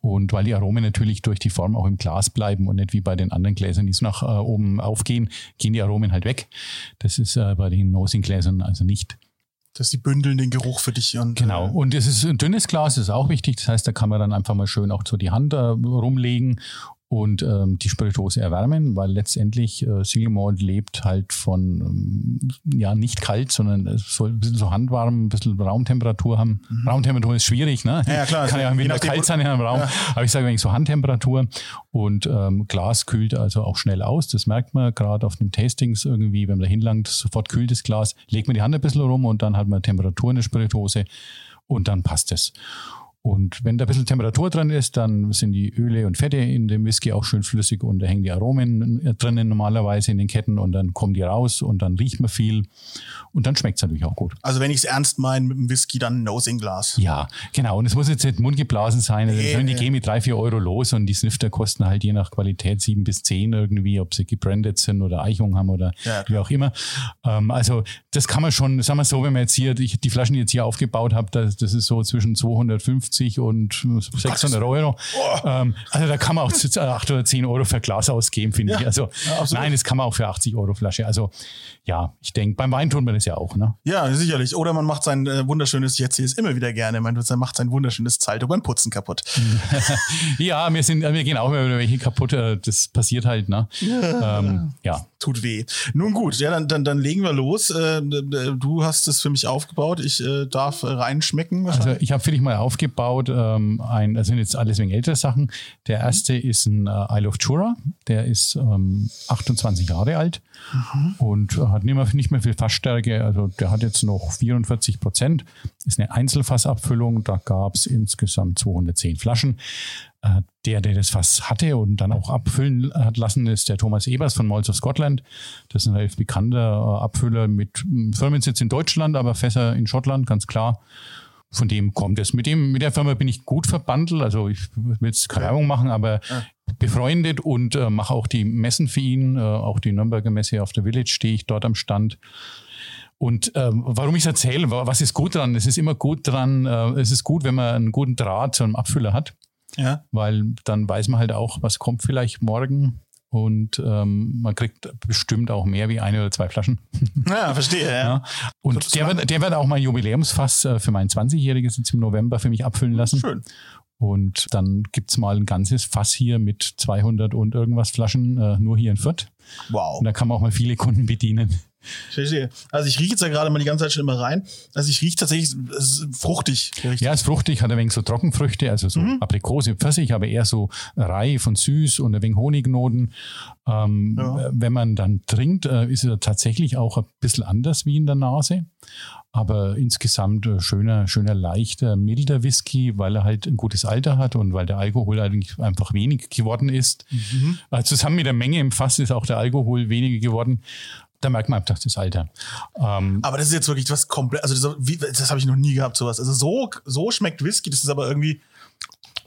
Und weil die Aromen natürlich durch die Form auch im Glas bleiben und nicht wie bei den anderen Gläsern, die so nach äh, oben aufgehen, gehen die Aromen halt weg. Das ist äh, bei den Nosing Gläsern also nicht. Dass die bündeln den Geruch für dich und Genau. Äh, Und es ist ein dünnes Glas, das ist auch wichtig. Das heißt, da kann man dann einfach mal schön auch so die Hand äh, rumlegen und ähm, die Spirituose erwärmen, weil letztendlich äh, Single Malt lebt halt von, ähm, ja, nicht kalt, sondern es soll ein bisschen so handwarm, ein bisschen Raumtemperatur haben. Raumtemperatur ist schwierig, ne? Mhm. Ja, klar. Kann ja im Winter kalt sein in einem Raum. Ja. Aber ich sage eigentlich so Handtemperatur und ähm, Glas kühlt also auch schnell aus. Das merkt man gerade auf den Tastings irgendwie, wenn man da hinlangt, sofort kühlt das Glas, legt man die Hand ein bisschen rum und dann hat man Temperatur in der Spirituose und dann passt es. Und wenn da ein bisschen Temperatur drin ist, dann sind die Öle und Fette in dem Whisky auch schön flüssig und da hängen die Aromen äh, drinnen normalerweise in den Ketten und dann kommen die raus und dann riecht man viel und dann schmeckt es natürlich auch gut. Also wenn ich es ernst meine mit dem Whisky, dann Nosing-Glas. Ja, genau. Und es muss jetzt nicht mundgeblasen sein. Also Nee, die gehen mit drei, vier Euro los und die Snifter kosten halt je nach Qualität sieben bis zehn irgendwie, ob sie gebrandet sind oder Eichung haben oder Ja, wie auch immer. Ähm, also das kann man schon, sagen wir so, wenn man jetzt hier, ich, die Flaschen, die jetzt hier aufgebaut habe, das, das ist so zwischen 250 und 600 Euro. Ähm, also da kann man auch zu- 8 oder 10 Euro für Glas ausgeben, finde Ja, ich. Also ja, nein, das kann man auch für 80 Euro Flasche. Also ja, ich denke, beim Wein tut man das ja auch, ne? Ja, sicherlich. Oder man macht sein äh, wunderschönes, jetzt ich es immer wieder gerne, man macht sein wunderschönes Zalto beim Putzen kaputt. Ja, wir sind, wir gehen auch immer wieder welche kaputt. äh, Das passiert halt, ne? Ja. Ähm, ja. Tut weh. Nun gut, ja, dann, dann, dann legen wir los. Äh, du hast es für mich aufgebaut. Ich äh, darf äh, reinschmecken. Also ich habe für dich mal aufgebaut, ähm, ein, das sind jetzt alles wegen ältere Sachen. Der erste ist ein äh, Isle of Jura, der ist ähm, 28 Jahre alt und äh, hat nicht mehr, nicht mehr viel Fassstärke. Also der hat jetzt noch 44 Prozent. Ist eine Einzelfassabfüllung. Da gab es insgesamt 210 Flaschen. Äh, Der, der das Fass hatte und dann auch abfüllen hat lassen, ist der Thomas Ebers von Malls of Scotland. Das ist ein relativ bekannter äh, Abfüller mit mm, Firmensitz in Deutschland, aber Fässer in Schottland, ganz klar. Von dem kommt es. Mit dem, mit der Firma bin ich gut verbandelt. Also ich will jetzt keine Werbung machen, aber befreundet und äh, mache auch die Messen für ihn. Äh, auch die Nürnberger Messe auf der Village stehe ich dort am Stand. Und ähm, warum ich es erzähle, wa- was ist gut dran? Es ist immer gut dran, äh, es ist gut, wenn man einen guten Draht zu einem Abfüller hat, ja. weil dann weiß man halt auch, was kommt vielleicht morgen. Und ähm, man kriegt bestimmt auch mehr wie eine oder zwei Flaschen. ja, verstehe. Ja. Ja. Und der wird, der wird auch mein Jubiläumsfass äh, für mein 20-jähriges jetzt im November für mich abfüllen lassen. Schön. Und dann gibt's mal ein ganzes Fass hier mit 200 und irgendwas Flaschen, äh, nur hier in Fürth. Wow. Und da kann man auch mal viele Kunden bedienen. Ich verstehe. Also ich rieche jetzt ja gerade mal die ganze Zeit schon immer rein. Also ich rieche tatsächlich es ist fruchtig. Richtig. Ja, ist fruchtig, hat ein wenig so Trockenfrüchte, also so Aprikose, Pfirsich, aber eher so reif und süß und ein wenig Honignoten. Ähm, Ja. Wenn man dann trinkt, äh, ist er tatsächlich auch ein bisschen anders wie in der Nase. Aber insgesamt äh, schöner, schöner, leichter, milder Whisky, weil er halt ein gutes Alter hat und weil der Alkohol eigentlich einfach wenig geworden ist. Äh, Zusammen mit der Menge im Fass ist auch der Alkohol weniger geworden. Da merkt man einfach das Alter. Ähm, Aber das ist jetzt wirklich was komplett, also das, wie- das habe ich noch nie gehabt, sowas. Also so, so schmeckt Whisky, das ist aber irgendwie,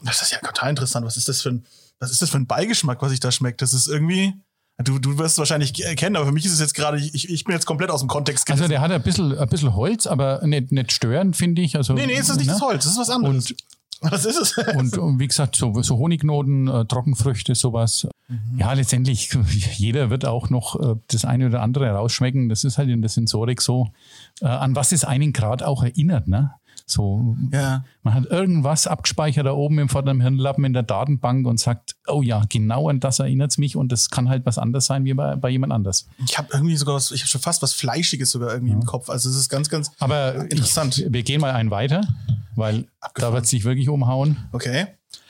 das ist ja total interessant. Was ist das für ein, was ist das für ein Beigeschmack, was ich da schmeckt? Das ist irgendwie, du, du wirst es wahrscheinlich kennen, aber für mich ist es jetzt gerade, ich, ich bin jetzt komplett aus dem Kontext Also gerissen. der hat ein bisschen, ein bisschen Holz, aber nicht, nicht störend, finde ich. Also, nee, nee, es ist nicht ne? das Holz, das ist was anderes. Und, was ist es? und, und wie gesagt, so, so Honignoten, äh, Trockenfrüchte, sowas. Mhm. Ja, letztendlich, jeder wird auch noch äh, das eine oder andere rausschmecken. Das ist halt in der Sensorik so, äh, an was es einen gerade auch erinnert, ne? So, ja. man hat irgendwas abgespeichert da oben im vorderen Hirnlappen in der Datenbank und sagt, oh ja, genau an das erinnert es mich und das kann halt was anderes sein wie bei, bei jemand anders. Ich habe irgendwie sogar was, ich habe schon fast was Fleischiges sogar irgendwie im Kopf. Also es ist ganz, ganz Aber interessant. Ich, wir gehen mal einen weiter, weil da wird es sich wirklich umhauen. Okay.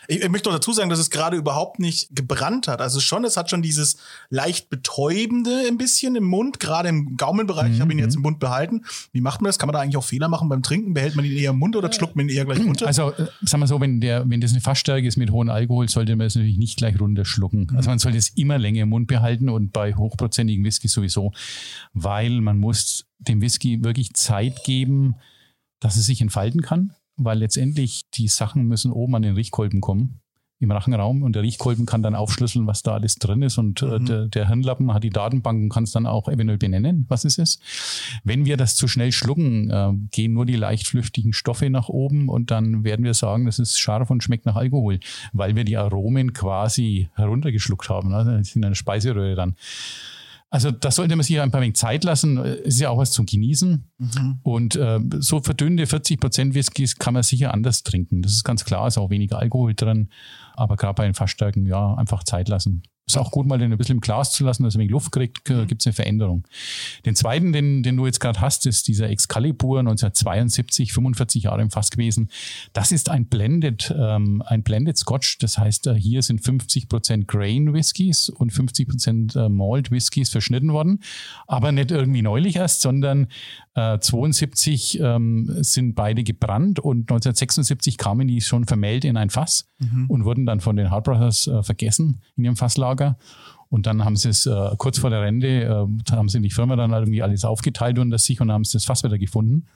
Ich, ich möchte noch dazu sagen, dass es gerade überhaupt nicht gebrannt hat. Also schon, es hat schon dieses leicht betäubende ein bisschen im Mund, gerade im Gaumenbereich. Ich habe ihn jetzt im Mund behalten. Wie macht man das? Kann man da eigentlich auch Fehler machen beim Trinken? Behält man ihn eher im Mund oder schluckt man ihn eher gleich runter? Also, äh, sagen wir so, wenn, der, wenn das eine Fassstärke ist mit hohem Alkohol, sollte man es natürlich nicht gleich runterschlucken. Also man sollte es immer länger im Mund behalten und bei hochprozentigen Whisky sowieso, weil man muss dem Whisky wirklich Zeit geben, dass es sich entfalten kann, weil letztendlich die Sachen müssen oben an den Riechkolben kommen im Rachenraum und der Riechkolben kann dann aufschlüsseln, was da alles drin ist und äh, der, der Hirnlappen hat die Datenbank und kann es dann auch eventuell benennen, was es ist. Wenn wir das zu schnell schlucken, äh, gehen nur die leicht flüchtigen Stoffe nach oben und dann werden wir sagen, das ist scharf und schmeckt nach Alkohol, weil wir die Aromen quasi heruntergeschluckt haben, ne? in einer Speiseröhre dann. Also da sollte man sich ein paar wenig Zeit lassen. Ist ja auch was zum Genießen. Und äh, so verdünnte 40 Prozent Whiskys kann man sicher anders trinken. Das ist ganz klar, ist auch weniger Alkohol drin. Aber gerade bei den Fassstärken, ja, einfach Zeit lassen. Ist auch gut, mal den ein bisschen im Glas zu lassen, dass er wenig Luft kriegt, gibt es eine Veränderung. Den zweiten, den, den du jetzt gerade hast, ist dieser Excalibur 1972, 45 Jahre im Fass gewesen. Das ist ein Blended, ähm, ein Blended Scotch. Das heißt, äh, hier sind 50 Prozent Grain Whiskys und 50 Prozent äh, Malt Whiskys verschnitten worden. Aber nicht irgendwie neulich erst, sondern äh, 72 ähm, sind beide gebrannt und 1976 kamen die schon vermählt in ein Fass und wurden dann von den Hart Brothers äh, vergessen in ihrem Fasslager. Und dann haben sie es äh, kurz vor der Rente, äh, haben sie in die Firma dann irgendwie alles aufgeteilt unter sich und haben sie das Fass wieder gefunden.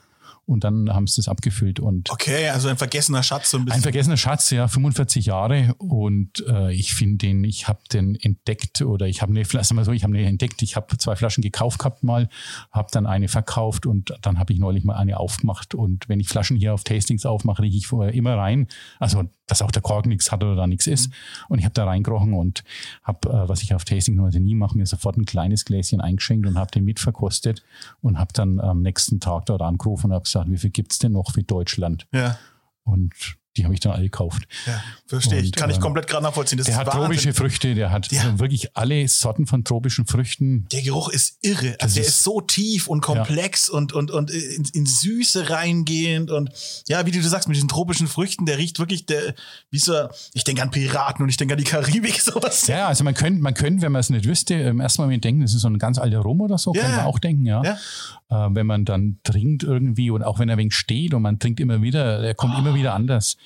Und dann haben sie das abgefüllt und okay, also ein vergessener Schatz so ein bisschen. ein vergessener Schatz, ja, 45 Jahre. Und äh, ich finde den, ich habe den entdeckt oder ich habe eine Flasche, mal so, ich habe eine entdeckt, ich habe zwei Flaschen gekauft gehabt mal, habe dann eine verkauft und dann habe ich neulich mal eine aufgemacht. Und wenn ich Flaschen hier auf Tastings aufmache, rieche ich vorher immer rein, also dass auch der Kork nichts hat oder da nichts ist. Und ich habe da reingerochen und habe, äh, was ich auf Tasting normalerweise nie mache, mir sofort ein kleines Gläschen eingeschenkt und habe den mitverkostet und habe dann am nächsten Tag dort angerufen und habe gesagt, wie viel gibt's denn noch für Deutschland? ja, Und die habe ich dann alle gekauft. ja, verstehe ich. Kann ich äh, komplett gerade nachvollziehen. Das Der hat Wahnsinn. tropische Früchte, der hat Ja. also wirklich alle Sorten von tropischen Früchten. Der Geruch ist irre. Also der ist- ist so tief und komplex und, und, und in, in Süße reingehend und ja, wie du sagst, mit diesen tropischen Früchten, der riecht wirklich, der, wie so, ich denke an Piraten und ich denke an die Karibik, sowas. Ja, also man könnte, man könnte, wenn man es nicht wüsste, im ersten Moment denken, das ist so ein ganz alter Rum oder so, Ja. kann man auch denken, ja. Ja. Äh, wenn man dann trinkt irgendwie und auch wenn er wenig steht und man trinkt immer wieder, er kommt immer wieder anders.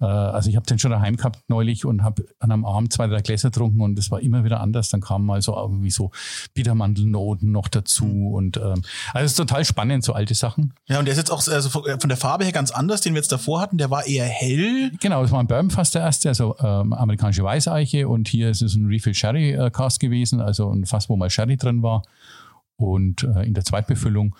Äh, also ich habe den schon daheim gehabt neulich und habe an einem Abend zwei, drei Gläser getrunken und es war immer wieder anders. Dann kamen mal so irgendwie so Bittermandelnoten noch dazu und ähm, also es ist total spannend, so alte Sachen. Ja, und der ist jetzt auch also von von der Farbe her ganz anders, den wir jetzt davor hatten. Der war eher hell. Genau, das war ein Bourbon fast der erste, also ähm, amerikanische Weißeiche und hier ist es ein Refill Sherry äh, Cast gewesen, also ein Fass, wo mal Sherry drin war und äh, in der Zweitbefüllung.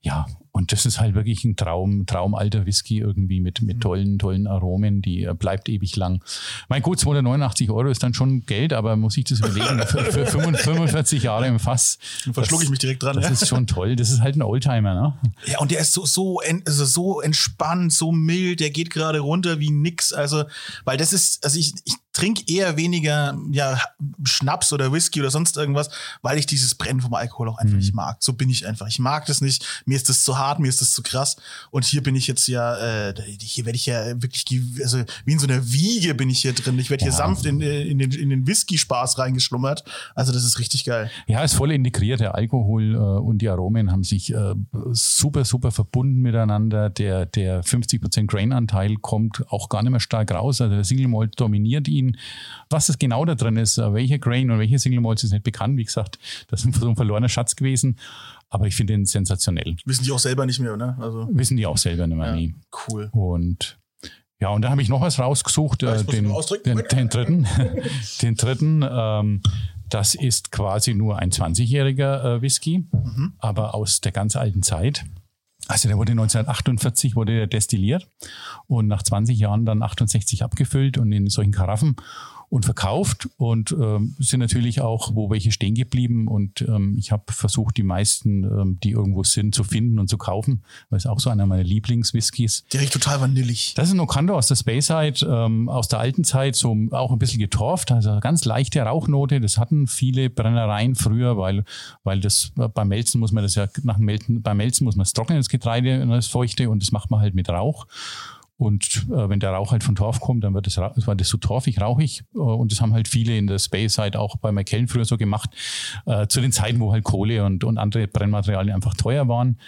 Ja, und das ist halt wirklich ein Traum, traumalter Whisky irgendwie mit, mit tollen, tollen Aromen, die äh, bleibt ewig lang. Mein gut, 289 Euro ist dann schon Geld, aber muss ich das überlegen, für, für 45 Jahre im Fass. Dann verschlucke ich mich direkt dran. Das ja. ist schon toll. Das ist halt ein Oldtimer, ne? Ja, und der ist so, so, also so entspannt, so mild, der geht gerade runter wie nix. Also, weil das ist, also ich, ich trinke eher weniger ja, Schnaps oder Whisky oder sonst irgendwas, weil ich dieses Brennen vom Alkohol auch einfach nicht mag. So bin ich einfach. Ich mag das nicht. Mir ist das zu hart, mir ist das zu krass. Und hier bin ich jetzt ja, äh, hier werde ich ja wirklich, also wie in so einer Wiege bin ich hier drin. Ich werde hier Ja. sanft in, äh, in den, in den Whisky-Spaß reingeschlummert. Also das ist richtig geil. Ja, ist voll integriert. Der Alkohol äh, und die Aromen haben sich äh, super, super verbunden miteinander. Der, der 50% Grain-Anteil kommt auch gar nicht mehr stark raus. Also der Single Malt dominiert ihn. Was es genau da drin ist, äh, welcher Grain und welche Single Malts ist nicht bekannt. Wie gesagt, das ist so ein verlorener Schatz gewesen. Aber ich finde ihn sensationell. Wissen die auch selber nicht mehr, ne? Also, Wissen die auch selber nicht mehr. ja, nie. cool. Und ja, und da habe ich noch was rausgesucht, Ja, äh, den, den, den dritten. den dritten, ähm, das ist quasi nur ein 20-jähriger äh, Whisky, Mhm. aber aus der ganz alten Zeit. Also der wurde 1948 wurde der destilliert und nach 20 Jahren dann 68 abgefüllt und in solchen Karaffen und verkauft und ähm, sind natürlich auch, wo welche stehen geblieben und ähm, ich habe versucht, die meisten, ähm, die irgendwo sind, zu finden und zu kaufen, weil es auch so einer meiner Lieblingswhiskys. Der riecht total vanillig. Das ist ein Okando aus der Speyside, ähm, aus der alten Zeit, so auch ein bisschen getorft, also ganz leichte Rauchnote. Das hatten viele Brennereien früher, weil, weil das äh, beim Melzen muss man das ja nach dem Melzen, beim Melzen muss man das trocknen, das Getreide, das Feuchte und das macht man halt mit Rauch. Und äh, wenn der Rauch halt von Torf kommt, dann wird das, war das so torfig, rauchig. Äh, und das haben halt viele in der Space-Side auch bei McKellen früher so gemacht. Äh, zu den Zeiten, wo halt Kohle und, und andere Brennmaterialien einfach teuer waren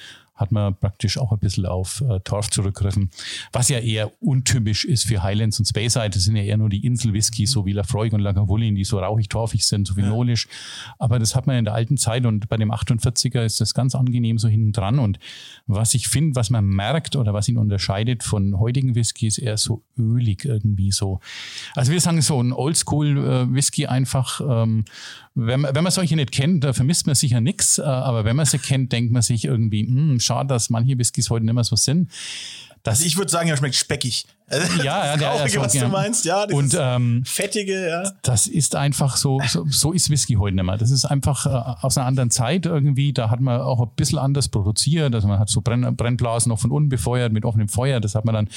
hat man praktisch auch ein bisschen auf äh, Torf zurückgriffen, was ja eher untypisch ist für Highlands und Speyside. Das sind ja eher nur die Insel-Whisky, so wie Lafroig und Lagavulin, die so rauchig-torfig sind, so phenolisch. Ja. Aber das hat man in der alten Zeit und bei dem 48er ist das ganz angenehm so hinten dran. Und was ich finde, was man merkt oder was ihn unterscheidet von heutigen Whisky, ist eher so ölig irgendwie so. Also wir sagen so ein Oldschool-Whisky äh, einfach, ähm, wenn, man, wenn man solche nicht kennt, da vermisst man sicher nichts, äh, aber wenn man sie kennt, denkt man sich irgendwie, hm, schade, dass manche Whiskys heute nicht mehr so sind. Das also ich würde sagen, er schmeckt speckig. Ja, ja, der, Traurige, was du meinst, ja. Und ähm, fettige, ja. Das ist einfach so, so, so ist Whisky heute nicht mehr. Das ist einfach äh, aus einer anderen Zeit irgendwie. Da hat man auch ein bisschen anders produziert. Also man hat so Brenn, Brennblasen noch von unten befeuert mit offenem Feuer. Das hat man dann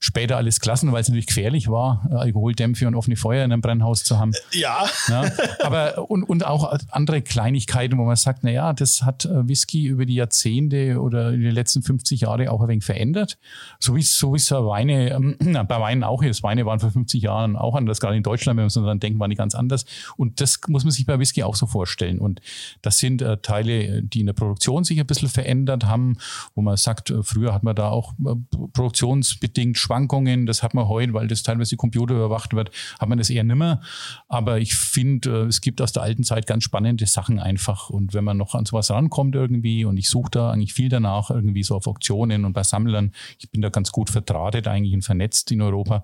später alles gelassen, weil es natürlich gefährlich war, Alkoholdämpfe und offene Feuer in einem Brennhaus zu haben. Ja. ja. Aber und, und auch andere Kleinigkeiten, wo man sagt, na ja, das hat äh, Whisky über die Jahrzehnte oder in den letzten 50 Jahre auch ein wenig verändert. So wie so wie so Weine ähm, bei Weinen auch jetzt. Weine waren vor 50 Jahren auch anders, gerade in Deutschland, wenn wir uns dann denken, waren die ganz anders. Und das muss man sich bei Whisky auch so vorstellen. Und das sind äh, Teile, die in der Produktion sich ein bisschen verändert haben, wo man sagt, äh, früher hat man da auch äh, produktionsbedingt Schwankungen. Das hat man heute, weil das teilweise Computer überwacht wird, hat man das eher nimmer. Aber ich finde, äh, es gibt aus der alten Zeit ganz spannende Sachen einfach. Und wenn man noch an sowas rankommt irgendwie, und ich suche da eigentlich viel danach, irgendwie so auf Auktionen und bei Sammlern, ich bin da ganz gut verdrahtet eigentlich und vernetzt vernetzt in Europa.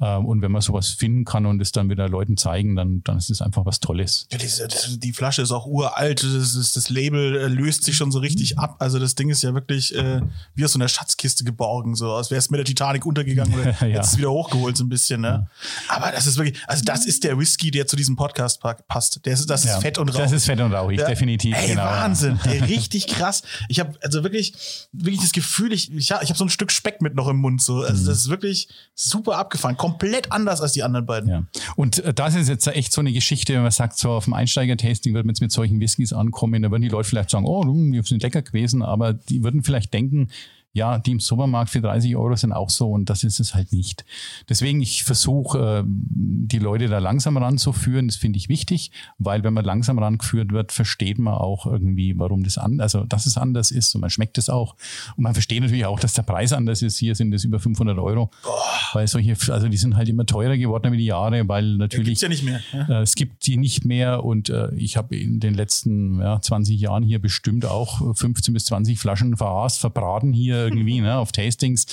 Ähm, und wenn man sowas finden kann und es dann wieder Leuten zeigen, dann, dann ist es einfach was Tolles. Ja, die, die, Flasche ist auch uralt, das, ist, das Label äh, löst sich schon so richtig ab. Also das Ding ist ja wirklich äh, wie aus so einer Schatzkiste geborgen, so als wäre es mit der Titanic untergegangen oder ja. jetzt wieder hochgeholt so ein bisschen. Ne? Ja. Aber das ist wirklich, also das ist der Whisky, der zu diesem Podcast passt. Der ist, das ist ja, fett und rauchig. Das ist fett und rauchig, definitiv. Ey, genau. Wahnsinn, ey, richtig krass. Ich habe also wirklich, wirklich das Gefühl, ich, ich, ich habe so ein Stück Speck mit noch im Mund. So. Also das ist wirklich wirklich super abgefahren. Komplett anders als die anderen beiden. Ja. Und äh, das ist jetzt echt so eine Geschichte, wenn man sagt, so auf dem Einsteiger-Tasting wird man jetzt mit solchen Whiskys ankommen, da würden die Leute vielleicht sagen, oh, die sind lecker gewesen, aber die würden vielleicht denken, ja, die im Supermarkt für 30 Euro sind auch so und das ist es halt nicht. Deswegen, ich versuche, äh, die Leute da langsam ranzuführen. Das finde ich wichtig, weil wenn man langsam rangeführt wird, versteht man auch irgendwie, warum das anders, also dass es anders ist und man schmeckt es auch. Und man versteht natürlich auch, dass der Preis anders ist. Hier sind es über 500 Euro. Boah. Weil solche, also die sind halt immer teurer geworden über die Jahre, weil natürlich. Ja, ja nicht mehr. Ja. Äh, es gibt die nicht mehr und äh, ich habe in den letzten ja, 20 Jahren hier bestimmt auch 15 bis 20 Flaschen verast, verbraten hier irgendwie ne, auf Tastings.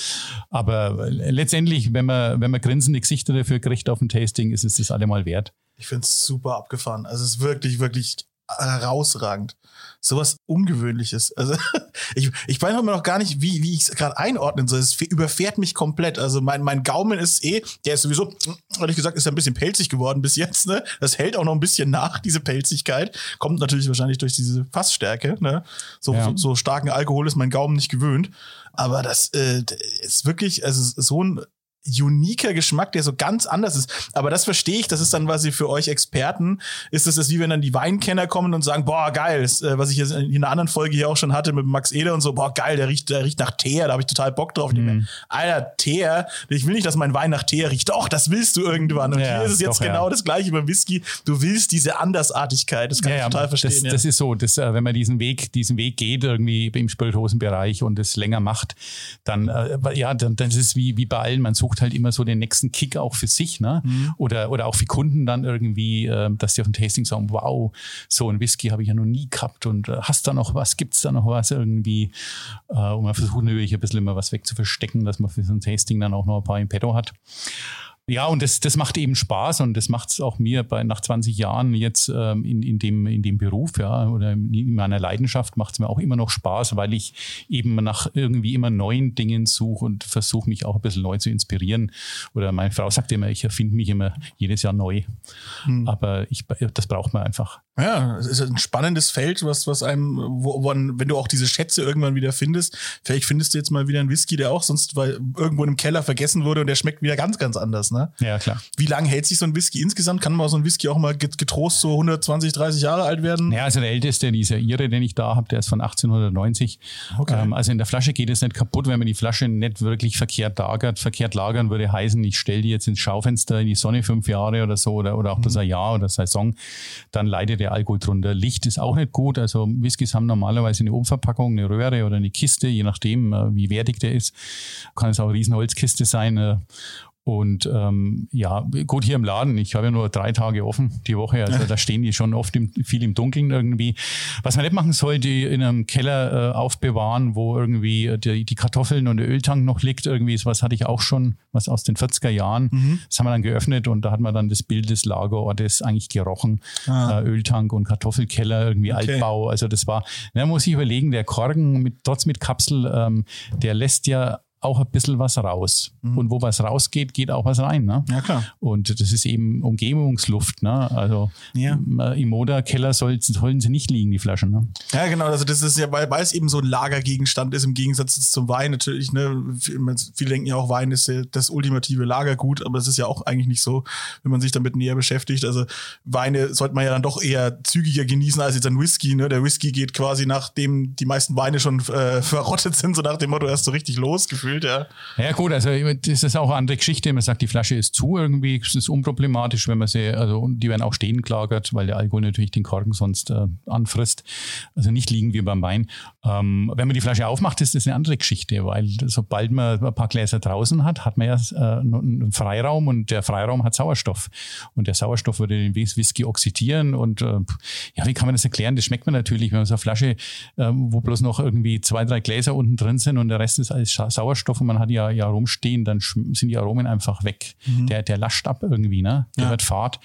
Aber letztendlich, wenn man, wenn man grinsende Gesichter dafür kriegt auf dem Tasting, ist es das allemal wert. Ich finde es super abgefahren. Also es ist wirklich, wirklich herausragend. Sowas Ungewöhnliches. Also ich, ich weiß immer noch gar nicht, wie, wie ich es gerade einordnen soll. Es überfährt mich komplett. Also mein, mein Gaumen ist eh, der ist sowieso, ehrlich gesagt, ist ein bisschen pelzig geworden bis jetzt. Ne? Das hält auch noch ein bisschen nach, diese Pelzigkeit. Kommt natürlich wahrscheinlich durch diese Fassstärke. Ne? So, ja. so, so starken Alkohol ist mein Gaumen nicht gewöhnt. Aber das äh, ist wirklich, also so ein uniker Geschmack, der so ganz anders ist. Aber das verstehe ich, das ist dann quasi für euch Experten, ist es wie wenn dann die Weinkenner kommen und sagen, boah, geil, das, äh, was ich jetzt in einer anderen Folge hier auch schon hatte mit Max Ede und so, boah, geil, der riecht, der riecht nach Teer, da habe ich total Bock drauf. Mhm. Alter, Teer, ich will nicht, dass mein Wein nach Teer riecht. Doch, das willst du irgendwann. Und ja, hier ist es jetzt doch, genau ja. das gleiche beim Whisky. Du willst diese Andersartigkeit, das kann ja, ich total verstehen. Das, das ist so, dass, äh, wenn man diesen Weg, diesen Weg geht, irgendwie im Spirituosenbereich und es länger macht, dann, äh, ja, dann, dann ist es wie, wie bei allen, man sucht halt immer so den nächsten Kick auch für sich, ne? Mhm. Oder, oder auch für Kunden dann irgendwie, äh, dass die auf dem Tasting sagen, wow, so ein Whisky habe ich ja noch nie gehabt und äh, hast da noch was, gibt es da noch was irgendwie? Äh, und man versucht natürlich ein bisschen immer was wegzuverstecken, dass man für so ein Tasting dann auch noch ein paar im Petto hat. Ja, und das, das macht eben Spaß und das macht es auch mir bei, nach 20 Jahren jetzt ähm, in, in, dem, in dem Beruf, ja, oder in meiner Leidenschaft macht es mir auch immer noch Spaß, weil ich eben nach irgendwie immer neuen Dingen suche und versuche mich auch ein bisschen neu zu inspirieren. Oder meine Frau sagt immer, ich erfinde mich immer jedes Jahr neu. Hm. Aber ich, das braucht man einfach. Ja, es ist ein spannendes Feld, was, was einem, wo, wo wenn du auch diese Schätze irgendwann wieder findest, vielleicht findest du jetzt mal wieder einen Whisky, der auch sonst weil irgendwo im Keller vergessen wurde und der schmeckt wieder ganz, ganz anders, ne? Ja, klar. Wie lange hält sich so ein Whisky insgesamt? Kann man so ein Whisky auch mal getrost so 120, 30 Jahre alt werden? Ja, also der älteste, dieser Ire, den ich da habe, der ist von 1890. Okay. Ähm, also in der Flasche geht es nicht kaputt, wenn man die Flasche nicht wirklich verkehrt lagert. Verkehrt lagern würde heißen, ich stelle die jetzt ins Schaufenster in die Sonne fünf Jahre oder so oder, oder auch mhm. das ein Jahr oder Saison, dann leidet der Alkohol drunter. Licht ist auch nicht gut. Also Whiskys haben normalerweise eine Umverpackung, eine Röhre oder eine Kiste, je nachdem, äh, wie wertig der ist. Kann es auch eine Riesenholzkiste sein. Und ähm, ja, gut, hier im Laden, ich habe ja nur drei Tage offen die Woche, also da stehen die schon oft im, viel im Dunkeln irgendwie. Was man nicht machen sollte, in einem Keller äh, aufbewahren, wo irgendwie die, die, Kartoffeln und der Öltank noch liegt, irgendwie, was hatte ich auch schon, was aus den 40er Jahren. Mhm. Das haben wir dann geöffnet und da hat man dann das Bild des Lagerortes eigentlich gerochen. Ah. Äh, Öltank und Kartoffelkeller, irgendwie okay. Altbau. Also das war, da muss ich überlegen, der Korken mit, trotz mit Kapsel, ähm, der lässt ja auch ein bisschen was raus. Mhm. Und wo was rausgeht, geht auch was rein. Ne? Ja, klar. Und das ist eben Umgebungsluft. Ne? Also ja. im Moderkeller sollen, sollen sie nicht liegen, die Flaschen. Ne? Ja, genau. Also das ist ja, weil, weil es eben so ein Lagergegenstand ist, im Gegensatz zum Wein natürlich. Ne? Viele denken ja auch, Wein ist das ultimative Lagergut, aber das ist ja auch eigentlich nicht so, wenn man sich damit näher beschäftigt. Also Weine sollte man ja dann doch eher zügiger genießen als jetzt ein Whisky. Ne? Der Whisky geht quasi, nachdem die meisten Weine schon äh, verrottet sind, so nach dem Motto erst so richtig losgefühlt gefühlt, ja. Ja, gut, also das ist auch eine andere Geschichte. Man sagt, die Flasche ist zu irgendwie, das ist unproblematisch, wenn man sie, also die werden auch stehen gelagert, weil der Alkohol natürlich den Korken sonst äh, anfrisst. Also nicht liegen wie beim Wein. Ähm, wenn man die Flasche aufmacht, ist das eine andere Geschichte, weil sobald man ein paar Gläser draußen hat, hat man ja äh, einen Freiraum und der Freiraum hat Sauerstoff. Und der Sauerstoff würde den Whisky oxidieren und äh, ja, wie kann man das erklären? Das schmeckt man natürlich, wenn man so eine Flasche, äh, wo bloß noch irgendwie zwei, drei Gläser unten drin sind und der Rest ist alles Sauerstoff Und man hat ja, ja rumstehen, dann sind die Aromen einfach weg. Mhm. Der, der lascht ab irgendwie, ne? Der ja. wird Fahrt.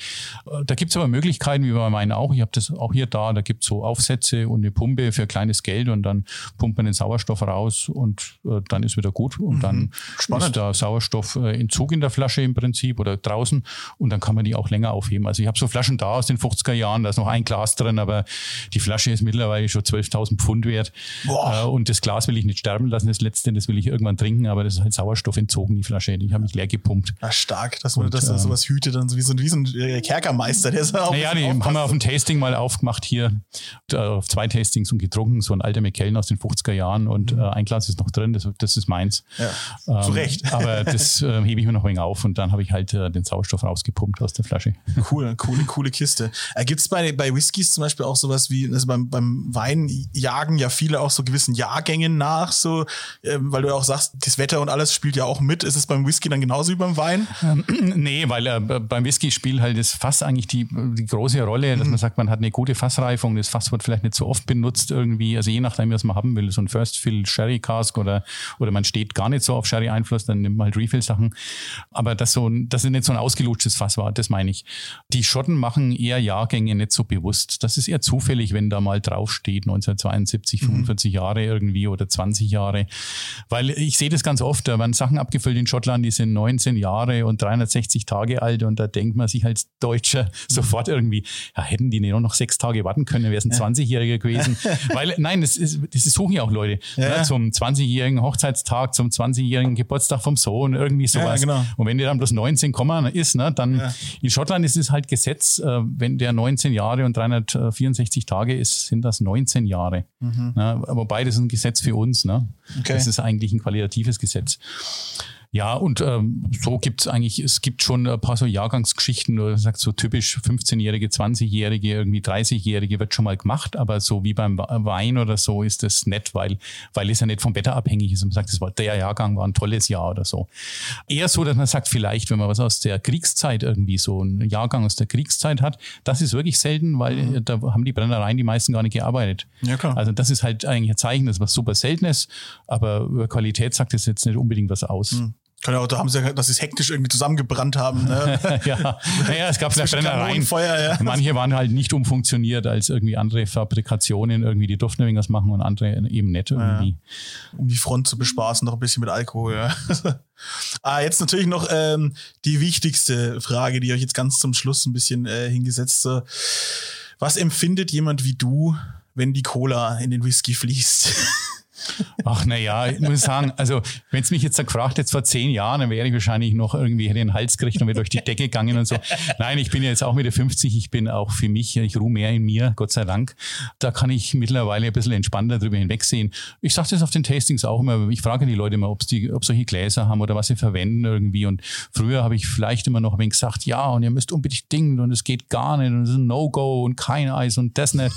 Äh, da gibt es aber Möglichkeiten, wie wir meinen auch. Ich habe das auch hier da, da gibt es so Aufsätze und eine Pumpe für kleines Geld und dann pumpt man den Sauerstoff raus und äh, dann ist wieder gut. Und mhm. dann Spannend. ist der Sauerstoffentzug in der Flasche im Prinzip oder draußen und dann kann man die auch länger aufheben. Also ich habe so Flaschen da aus den 50er Jahren, da ist noch ein Glas drin, aber die Flasche ist mittlerweile schon 12.000 Pfund wert. Boah. Äh, und das Glas will ich nicht sterben lassen, das letzte, das will ich irgendwann trinken, aber das ist halt Sauerstoff entzogen, die Flasche. Ich habe mich leer gepumpt. Ja, stark, dass man das ähm, sowas hütet, dann wie so, wie so ein äh, Kerkermeister. Der ist auch naja, die haben wir auf dem Tasting mal aufgemacht hier, äh, auf zwei Tastings und getrunken, so ein alter McKellen aus den 50er Jahren und mhm. äh, ein Glas ist noch drin, das, das ist meins. Ja, ähm, zu Recht. aber das äh, hebe ich mir noch ein wenig auf und dann habe ich halt äh, den Sauerstoff rausgepumpt aus der Flasche. Cool, coole, coole Kiste. Äh, Gibt es bei, bei Whiskys zum Beispiel auch sowas wie, also beim, beim Wein jagen ja viele auch so gewissen Jahrgängen nach, so, ähm, weil du ja auch sagst, das Wetter und alles spielt ja auch mit. Ist es beim Whisky dann genauso wie beim Wein? Ähm, nee, weil äh, beim Whisky spielt halt das Fass eigentlich die, die große Rolle, dass mhm. man sagt, man hat eine gute Fassreifung. Das Fass wird vielleicht nicht so oft benutzt irgendwie. Also je nachdem, was man haben will. So ein First Fill Sherry Cask oder, oder man steht gar nicht so auf Sherry Einfluss, dann nimmt man halt Refill Sachen. Aber das so, das ist nicht so ein ausgelutschtes Fass war, das meine ich. Die Schotten machen eher Jahrgänge nicht so bewusst. Das ist eher zufällig, wenn da mal draufsteht 1972, 45 mhm. Jahre irgendwie oder 20 Jahre. Weil ich sehe das ganz oft, da werden Sachen abgefüllt in Schottland, die sind 19 Jahre und 360 Tage alt und da denkt man sich als Deutscher sofort irgendwie, ja, hätten die nur noch sechs Tage warten können, wäre es ein ja. 20-Jähriger gewesen. Weil, nein, das, ist, das suchen ja auch Leute. Ja. Ne, zum 20-jährigen Hochzeitstag, zum 20-jährigen Geburtstag vom Sohn, irgendwie sowas. Ja, genau. Und wenn der dann bloß 19 Komma ist, ne, dann in Schottland ist es halt Gesetz, äh, wenn der 19 Jahre und 364 Tage ist, sind das 19 Jahre. Mhm. Ne, wobei das ist ein Gesetz für uns. Ne? Okay. Das ist eigentlich ein qualitatives Gesetz. Ja, und ähm, so gibt es eigentlich, es gibt schon ein paar so Jahrgangsgeschichten, du sagst so typisch 15-Jährige, 20-Jährige, irgendwie 30-Jährige wird schon mal gemacht, aber so wie beim Wein oder so ist das nett, weil, weil es ja nicht vom Wetter abhängig ist. Und man sagt, das war, der Jahrgang war ein tolles Jahr oder so. Eher so, dass man sagt, vielleicht, wenn man was aus der Kriegszeit irgendwie so einen Jahrgang aus der Kriegszeit hat, das ist wirklich selten, weil mhm. da haben die Brennereien die meisten gar nicht gearbeitet. Ja, klar. Also das ist halt eigentlich ein Zeichen, das was super selten ist, aber über Qualität sagt es jetzt nicht unbedingt was aus. Mhm. Kann ja auch, da haben sie ja, dass sie es hektisch irgendwie zusammengebrannt haben. Ne? ja. naja, es gab ja Brennereien. Feuer, ja. Manche waren halt nicht umfunktioniert als irgendwie andere Fabrikationen, irgendwie die durften irgendwas machen und andere eben nicht irgendwie. Ja. Um die Front zu bespaßen, noch ein bisschen mit Alkohol, ja. ah, jetzt natürlich noch ähm, die wichtigste Frage, die euch jetzt ganz zum Schluss ein bisschen äh, hingesetzt. So Was empfindet jemand wie du, wenn die Cola in den Whisky fließt? Ach naja, ich muss sagen, also wenn es mich jetzt gefragt hätte vor zehn Jahren, dann wäre ich wahrscheinlich noch irgendwie hätte den Hals gekriegt und wäre durch die Decke gegangen und so. Nein, ich bin ja jetzt auch Mitte 50, ich bin auch für mich, ich ruhe mehr in mir, Gott sei Dank. Da kann ich mittlerweile ein bisschen entspannter drüber hinwegsehen. Ich sage das auf den Tastings auch immer, ich frage die Leute immer, ob sie ob solche Gläser haben oder was sie verwenden irgendwie. Und früher habe ich vielleicht immer noch ein wenig gesagt, ja, und ihr müsst unbedingt dingen und es geht gar nicht und es ist ein No-Go und kein Eis und das nicht.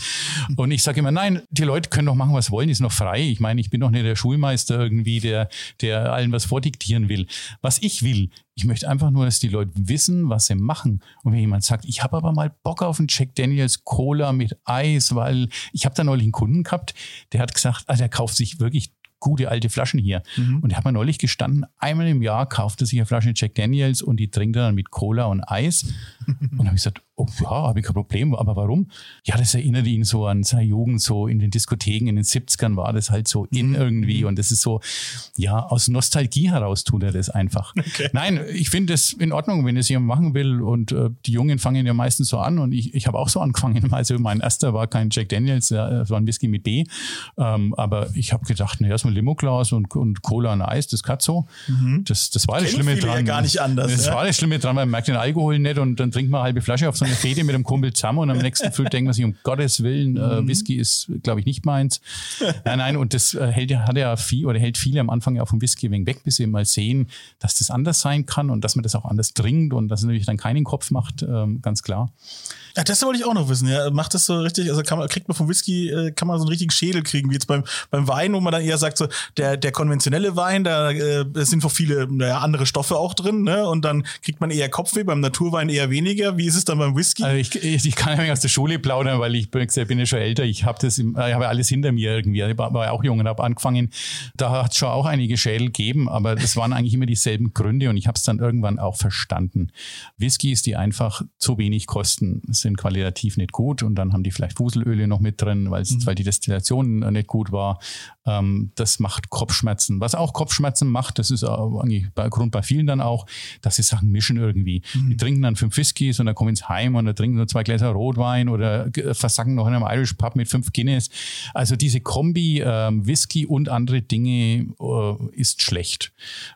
Und ich sage immer, nein, die Leute können doch machen, was wollen, sind noch frei. Ich meine, ich bin doch nicht der Schulmeister irgendwie, der, der allen was vordiktieren will. Was ich will, ich möchte einfach nur, dass die Leute wissen, was sie machen. Und wenn jemand sagt, ich habe aber mal Bock auf einen Jack Daniels Cola mit Eis, weil ich habe da neulich einen Kunden gehabt, der hat gesagt, ah, der kauft sich wirklich gute alte Flaschen hier. Mhm. Und der hat mir neulich gestanden, einmal im Jahr kauft er sich eine Flasche Jack Daniels und die trinkt er dann mit Cola und Eis. und habe ich gesagt, oh, ja, habe ich kein Problem. Aber warum? Ja, das erinnert ihn so an seine Jugend, so in den Diskotheken in den 70ern war das halt so in mhm. irgendwie. Und das ist so, ja, aus Nostalgie heraus tut er das einfach. Okay. Nein, ich finde es in Ordnung, wenn es jemand machen will. Und äh, die Jungen fangen ja meistens so an. Und ich, ich habe auch so angefangen. Also mein erster war kein Jack Daniels, es war ein Whisky mit B. Ähm, aber ich habe gedacht, naja, so ein Limoglas und, und Cola und Eis, das kann so. Mhm. Das, das war das Schlimme dran. Ja gar nicht anders. Das ja? war das Schlimme dran, weil man merkt den Alkohol nicht und dann trinkt man eine halbe Flasche auf so eine Fede mit einem Kumpel zusammen und am nächsten Früh denkt man sich, um Gottes Willen, äh, mhm. Whisky ist, glaube ich, nicht meins. nein, nein, und das äh, hält, hat ja viel oder hält viele am Anfang ja vom Whisky wenig weg, bis sie mal sehen, dass das anders sein kann und dass man das auch anders trinkt und dass es natürlich dann keinen Kopf macht, ähm, ganz klar. Ja, das wollte ich auch noch wissen. Ja, macht das so richtig, also man, kriegt man vom Whisky, äh, kann man so einen richtigen Schädel kriegen, wie jetzt beim, beim Wein, wo man dann eher sagt, so, der, der konventionelle Wein, da äh, sind noch viele naja, andere Stoffe auch drin, ne? Und dann kriegt man eher Kopfweh, beim Naturwein eher weniger. Wie ist es dann beim Whisky? Also ich, ich, ich kann ja aus der Schule plaudern, weil ich bin, bin ja schon älter. Ich habe das, ich habe alles hinter mir irgendwie. Ich war ja auch jung und habe angefangen. Da hat es schon auch einige Schädel gegeben, aber das waren eigentlich immer dieselben Gründe und ich habe es dann irgendwann auch verstanden. Whiskys, die einfach zu wenig kosten, sind qualitativ nicht gut und dann haben die vielleicht Fuselöle noch mit drin, weil, mhm. weil die Destillation nicht gut war. Ähm, das macht Kopfschmerzen. Was auch Kopfschmerzen macht, das ist eigentlich bei Grund bei vielen dann auch, dass sie Sachen mischen irgendwie. Mhm. Die trinken dann fünf Whiskys und dann kommen ins Heim und dann trinken so zwei Gläser Rotwein oder versacken noch in einem Irish Pub mit fünf Guinness. Also diese Kombi ähm, Whisky und andere Dinge äh, ist schlecht.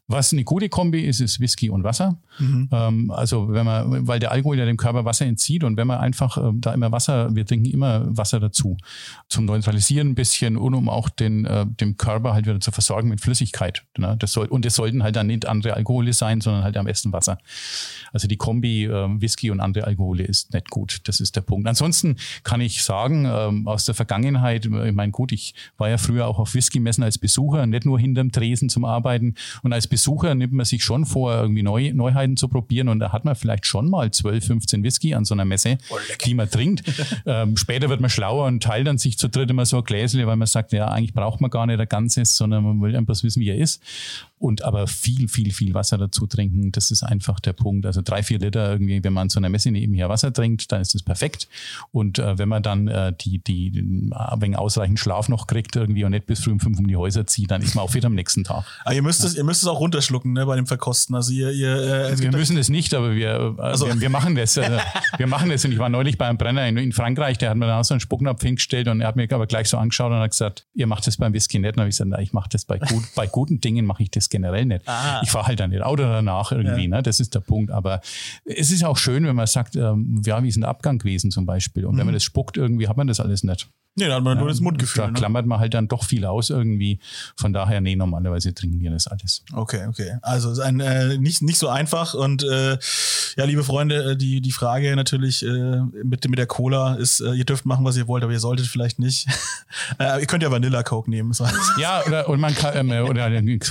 Was eine gute Kombi ist, ist Whisky und Wasser. Mhm. Ähm, also wenn man, weil der Alkohol ja dem Körper Wasser entzieht und wenn man einfach äh, da immer Wasser, wir trinken immer Wasser dazu. Zum Neutralisieren ein bisschen und um auch den, äh, dem Körper halt wieder zu versorgen mit Flüssigkeit. Ne? Das soll, und es sollten halt dann nicht andere Alkohole sein, sondern halt am besten Wasser. Also die Kombi äh, Whisky und andere Alkohole ist nicht gut. Das ist der Punkt. Ansonsten kann ich sagen, ähm, aus der Vergangenheit, ich meine, gut, ich war ja früher auch auf Whisky-Messen als Besucher, nicht nur hinterm Tresen zum Arbeiten. Und als Besucher nimmt man sich schon vor, irgendwie Neu Neuheiten zu probieren. Und da hat man vielleicht schon mal 12, 15 Whisky an so einer Messe, oh, die man trinkt. ähm, später wird man schlauer und teilt dann sich zu dritt immer so ein Gläschen, weil man sagt, ja, eigentlich braucht man gar nicht ein ganzes, sondern man will einfach wissen, wie er ist. Und aber viel, viel, viel Wasser dazu trinken, das ist einfach der Punkt. Also drei, vier Liter irgendwie, wenn man zu einer Messe nebenher Wasser trinkt, dann ist das perfekt. Und äh, wenn man dann äh, die, die, äh, wegen ausreichend Schlaf noch kriegt irgendwie und nicht bis früh um fünf um die Häuser zieht, dann ist man auch wieder am nächsten Tag. Aber ihr müsst, ja. es, ihr müsst es auch runterschlucken ne, bei dem Verkosten. Also ihr, ihr, äh, wir müssen es nicht, aber wir, äh, also. wir, wir, machen das. Äh, wir machen das. Und ich war neulich bei einem Brenner in, in Frankreich, der hat mir dann auch so einen Spucknapf hingestellt und er hat mir aber gleich so angeschaut und hat gesagt, ihr macht das beim Whisky nicht. Und habe ich gesagt, na, ich mache das bei, gut, bei guten Dingen mache ich das generell nicht. Ah. Ich fahre halt dann nicht Auto danach irgendwie, ja. ne? Das ist der Punkt. Aber es ist auch schön, wenn man sagt, ähm, ja, wie ist ein Abgang gewesen zum Beispiel? Und mhm. wenn man das spuckt, irgendwie hat man das alles nicht. Nee, da hat man ja, nur das Mundgefühl. Da ne? klammert man halt dann doch viel aus irgendwie. Von daher, nee, normalerweise trinken wir das alles. Okay, okay. Also ist ein, äh, nicht, nicht so einfach. Und äh, ja, liebe Freunde, äh, die, die Frage natürlich äh, mit, mit der Cola ist, äh, ihr dürft machen, was ihr wollt, aber ihr solltet vielleicht nicht. äh, ihr könnt ja Vanilla Coke nehmen. ja, oder, und man kann, ähm, oder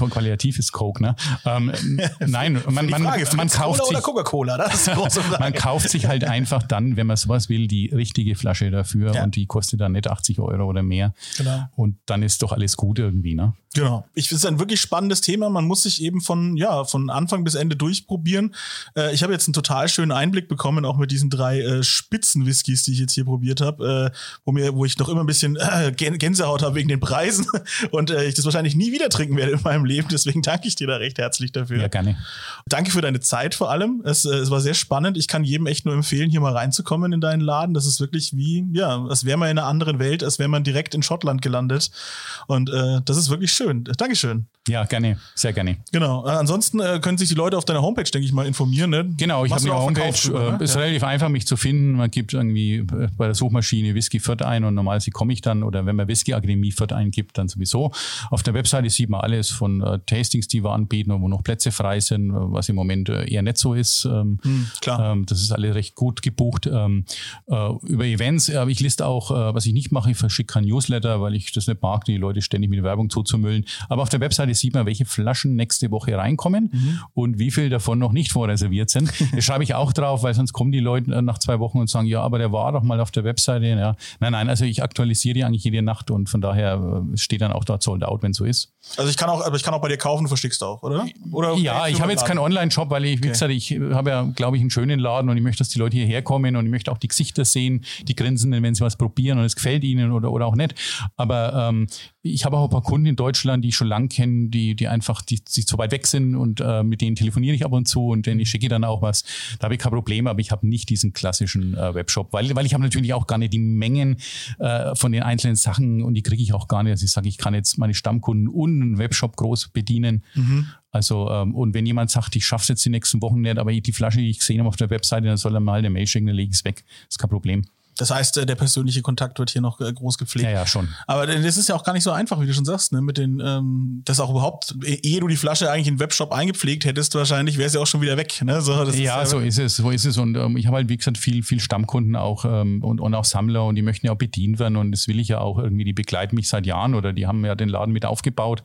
qualitativ ist Coke, ne? Ähm, nein, man, man, Frage, man kauft Cola sich. Oder Coca-Cola, das ist große Frage. man kauft sich halt einfach dann, wenn man sowas will, die richtige Flasche dafür ja. und die kostet dann nicht 80 Euro oder mehr. Genau. Und dann ist doch alles gut irgendwie, ne? Genau. Ich finde es ein wirklich spannendes Thema. Man muss sich eben von, ja, von Anfang bis Ende durchprobieren. Äh, ich habe jetzt einen total schönen Einblick bekommen, auch mit diesen drei äh, Spitzen-Whiskys, die ich jetzt hier probiert habe, äh, wo mir, wo ich noch immer ein bisschen äh, Gänsehaut habe wegen den Preisen und äh, ich das wahrscheinlich nie wieder trinken werde in meinem Leben. Deswegen danke ich dir da recht herzlich dafür. Ja, gerne. Danke für deine Zeit vor allem. Es, äh, es war sehr spannend. Ich kann jedem echt nur empfehlen, hier mal reinzukommen in deinen Laden. Das ist wirklich wie, ja, als wäre man in einer anderen Welt, als wäre man direkt in Schottland gelandet. Und äh, das ist wirklich schön. Dankeschön. Ja, gerne. Sehr gerne. Genau. Äh, ansonsten äh, können sich die Leute auf deiner Homepage, denke ich mal, informieren. Ne? Genau, ich habe eine Homepage. Drüber, äh, ne? ist Ja. relativ einfach, mich zu finden. Man gibt irgendwie äh, bei der Suchmaschine Whisky Fürth ein und normalerweise komme ich dann, oder wenn man Whisky Akademie Fürth eingibt, dann sowieso. Auf der Webseite sieht man alles von äh, Tastings, die wir anbieten und wo noch Plätze frei sind, äh, was im Moment eher nicht so ist. Ähm, Hm, klar. Ähm, das ist alles recht gut gebucht. Ähm, äh, über Events, aber ich liste auch, was ich nicht mache, ich verschicke kein Newsletter, weil ich das nicht mag, die Leute ständig mit Werbung zuzumüllen. Aber auf der Webseite sieht man, welche Flaschen nächste Woche reinkommen Mhm. und wie viel davon noch nicht vorreserviert sind. Das schreibe ich auch drauf, weil sonst kommen die Leute äh, nach zwei Wochen und sagen, ja, aber der war doch mal auf der Webseite. Ja. Nein, nein, also ich aktualisiere die eigentlich jede Nacht und von daher äh, steht dann auch dort sold out, wenn so ist. Also ich kann auch, aber ich kann auch bei dir kaufen, du verschickst auch, oder? oder Ja, ich habe jetzt keinen Online-Shop, weil ich, wie Okay. gesagt, ich habe ja, glaube ich, einen schönen Laden und ich möchte, dass die Leute hierher kommen und ich möchte auch die Gesichter sehen, die grinsen, wenn sie was probieren und es gefällt ihnen oder, oder auch nicht. Aber ähm, ich habe auch ein paar Kunden in Deutschland, die ich schon lang kenne, die, die einfach, die, die so weit weg sind und äh, mit denen telefoniere ich ab und zu und denen ich schicke dann auch was. Da habe ich kein Problem, aber ich habe nicht diesen klassischen äh, Webshop, weil, weil ich habe natürlich auch gar nicht die Mengen äh, von den einzelnen Sachen und die kriege ich auch gar nicht. Also ich sage, ich kann jetzt meine Stammkunden und einen Webshop groß bedienen. Also, ähm, und wenn jemand sagt, ich schaffe es jetzt die nächsten Wochen nicht, aber die Flasche, die ich gesehen habe auf der Webseite, dann soll er mal eine Mail schicken, dann lege ich es weg. ist kein Problem. Das heißt, äh, der persönliche Kontakt wird hier noch äh, groß gepflegt. Ja, ja, schon. Aber das ist ja auch gar nicht so einfach, wie du schon sagst, ne? Mit den, ähm, das auch überhaupt, eh- ehe du die Flasche eigentlich in den Webshop eingepflegt hättest, wahrscheinlich wäre sie auch schon wieder weg. Ne? So, das Ja, ist so ist es, so ist es. Und ähm, ich habe halt, wie gesagt, viel, viel Stammkunden auch ähm, und, und auch Sammler und die möchten ja auch bedient werden und das will ich ja auch irgendwie, die begleiten mich seit Jahren oder die haben ja den Laden mit aufgebaut.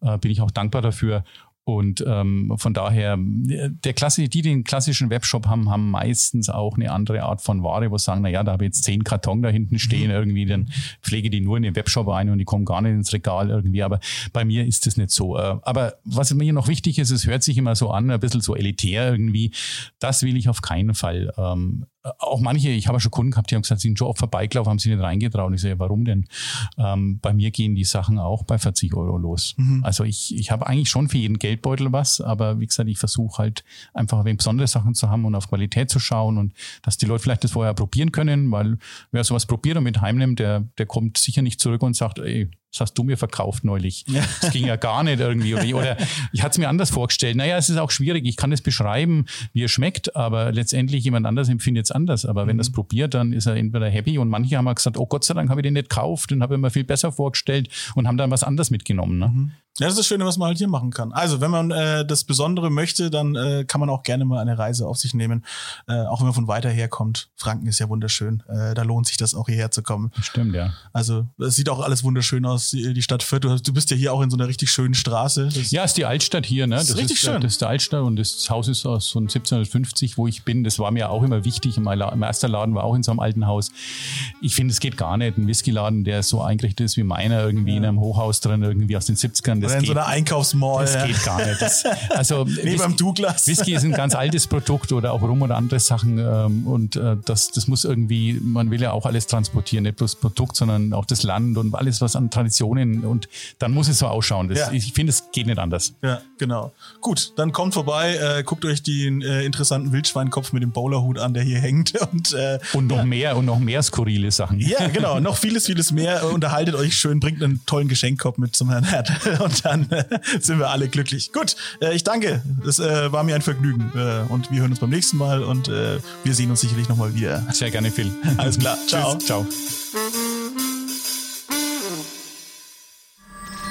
Äh, bin ich auch dankbar dafür. Und ähm, von daher, der Klasse, die den klassischen Webshop haben, haben meistens auch eine andere Art von Ware, wo sie sagen, naja, da habe ich jetzt zehn Karton da hinten stehen, irgendwie, dann pflege die nur in den Webshop ein und die kommen gar nicht ins Regal irgendwie. Aber bei mir ist das nicht so. Äh, Aber was mir noch wichtig ist, es hört sich immer so an, ein bisschen so elitär irgendwie. Das will ich auf keinen Fall. Ähm, auch manche, ich habe ja schon Kunden gehabt, die haben gesagt, sie sind schon oft vorbeigelaufen, haben sie nicht reingetraut. Ich sage, warum denn? Ähm, bei mir gehen die Sachen auch bei 40 Euro los. Also ich, ich habe eigentlich schon für jeden Geldbeutel was, aber wie gesagt, ich versuche halt einfach ein besondere Sachen zu haben und auf Qualität zu schauen und dass die Leute vielleicht das vorher probieren können, weil wer sowas probiert und mit heimnimmt, der, der kommt sicher nicht zurück und sagt, ey, das hast du mir verkauft neulich. Das ging ja gar nicht irgendwie. Oder, oder ich hatte es mir anders vorgestellt. Naja, es ist auch schwierig. Ich kann es beschreiben, wie es schmeckt, aber letztendlich jemand anders empfindet es anders. Aber wenn er es probiert, dann ist er entweder happy und manche haben gesagt, oh Gott sei Dank habe ich den nicht gekauft und habe mir viel besser vorgestellt und haben dann was anderes mitgenommen. Ne? Ja, das ist das Schöne, was man halt hier machen kann. Also, wenn man äh, das Besondere möchte, dann äh, kann man auch gerne mal eine Reise auf sich nehmen, äh, auch wenn man von weiter her kommt. Franken ist ja wunderschön. Äh, da lohnt sich das auch hierher zu kommen. Stimmt, ja. Also, es sieht auch alles wunderschön aus, die, die Stadt Fürth. Du, du bist ja hier auch in so einer richtig schönen Straße. Das, Ja, ist die Altstadt hier, ne? ist richtig ist, schön. Das ist der Altstadt und das Haus ist aus so 1750, wo ich bin. Das war mir auch immer wichtig. Mein, La- mein erster Laden war auch in so einem alten Haus. Ich finde, es geht gar nicht. Ein Whiskyladen, der so eingerichtet ist wie meiner, irgendwie in einem Hochhaus drin, irgendwie aus den 70ern. Das oder in geht, so einer Einkaufsmall. das ja. geht gar nicht. Das, also, Nee, beim Douglas. Whisky ist ein ganz altes Produkt oder auch Rum oder andere Sachen. Ähm, und äh, das, das muss irgendwie, man will ja auch alles transportieren, nicht bloß Produkt, sondern auch das Land und alles, was an Traditionen. Und dann muss es so ausschauen. Das, Ja. Ich finde, es geht nicht anders. Ja, genau. Gut, dann kommt vorbei, äh, guckt euch den äh, interessanten Wildschweinkopf mit dem Bowlerhut an, der hier hängt. Und äh, Und noch mehr und noch mehr skurrile Sachen. ja, genau, noch vieles, vieles mehr. Unterhaltet euch schön, bringt einen tollen Geschenkkorb mit zum Herrn Herd. Und dann äh, sind wir alle glücklich. Gut, äh, ich danke. Es äh, war mir ein Vergnügen. Und wir hören uns beim nächsten Mal und wir sehen uns sicherlich nochmal wieder. Sehr gerne, Phil. Alles klar. Ciao. Tschüss. Ciao.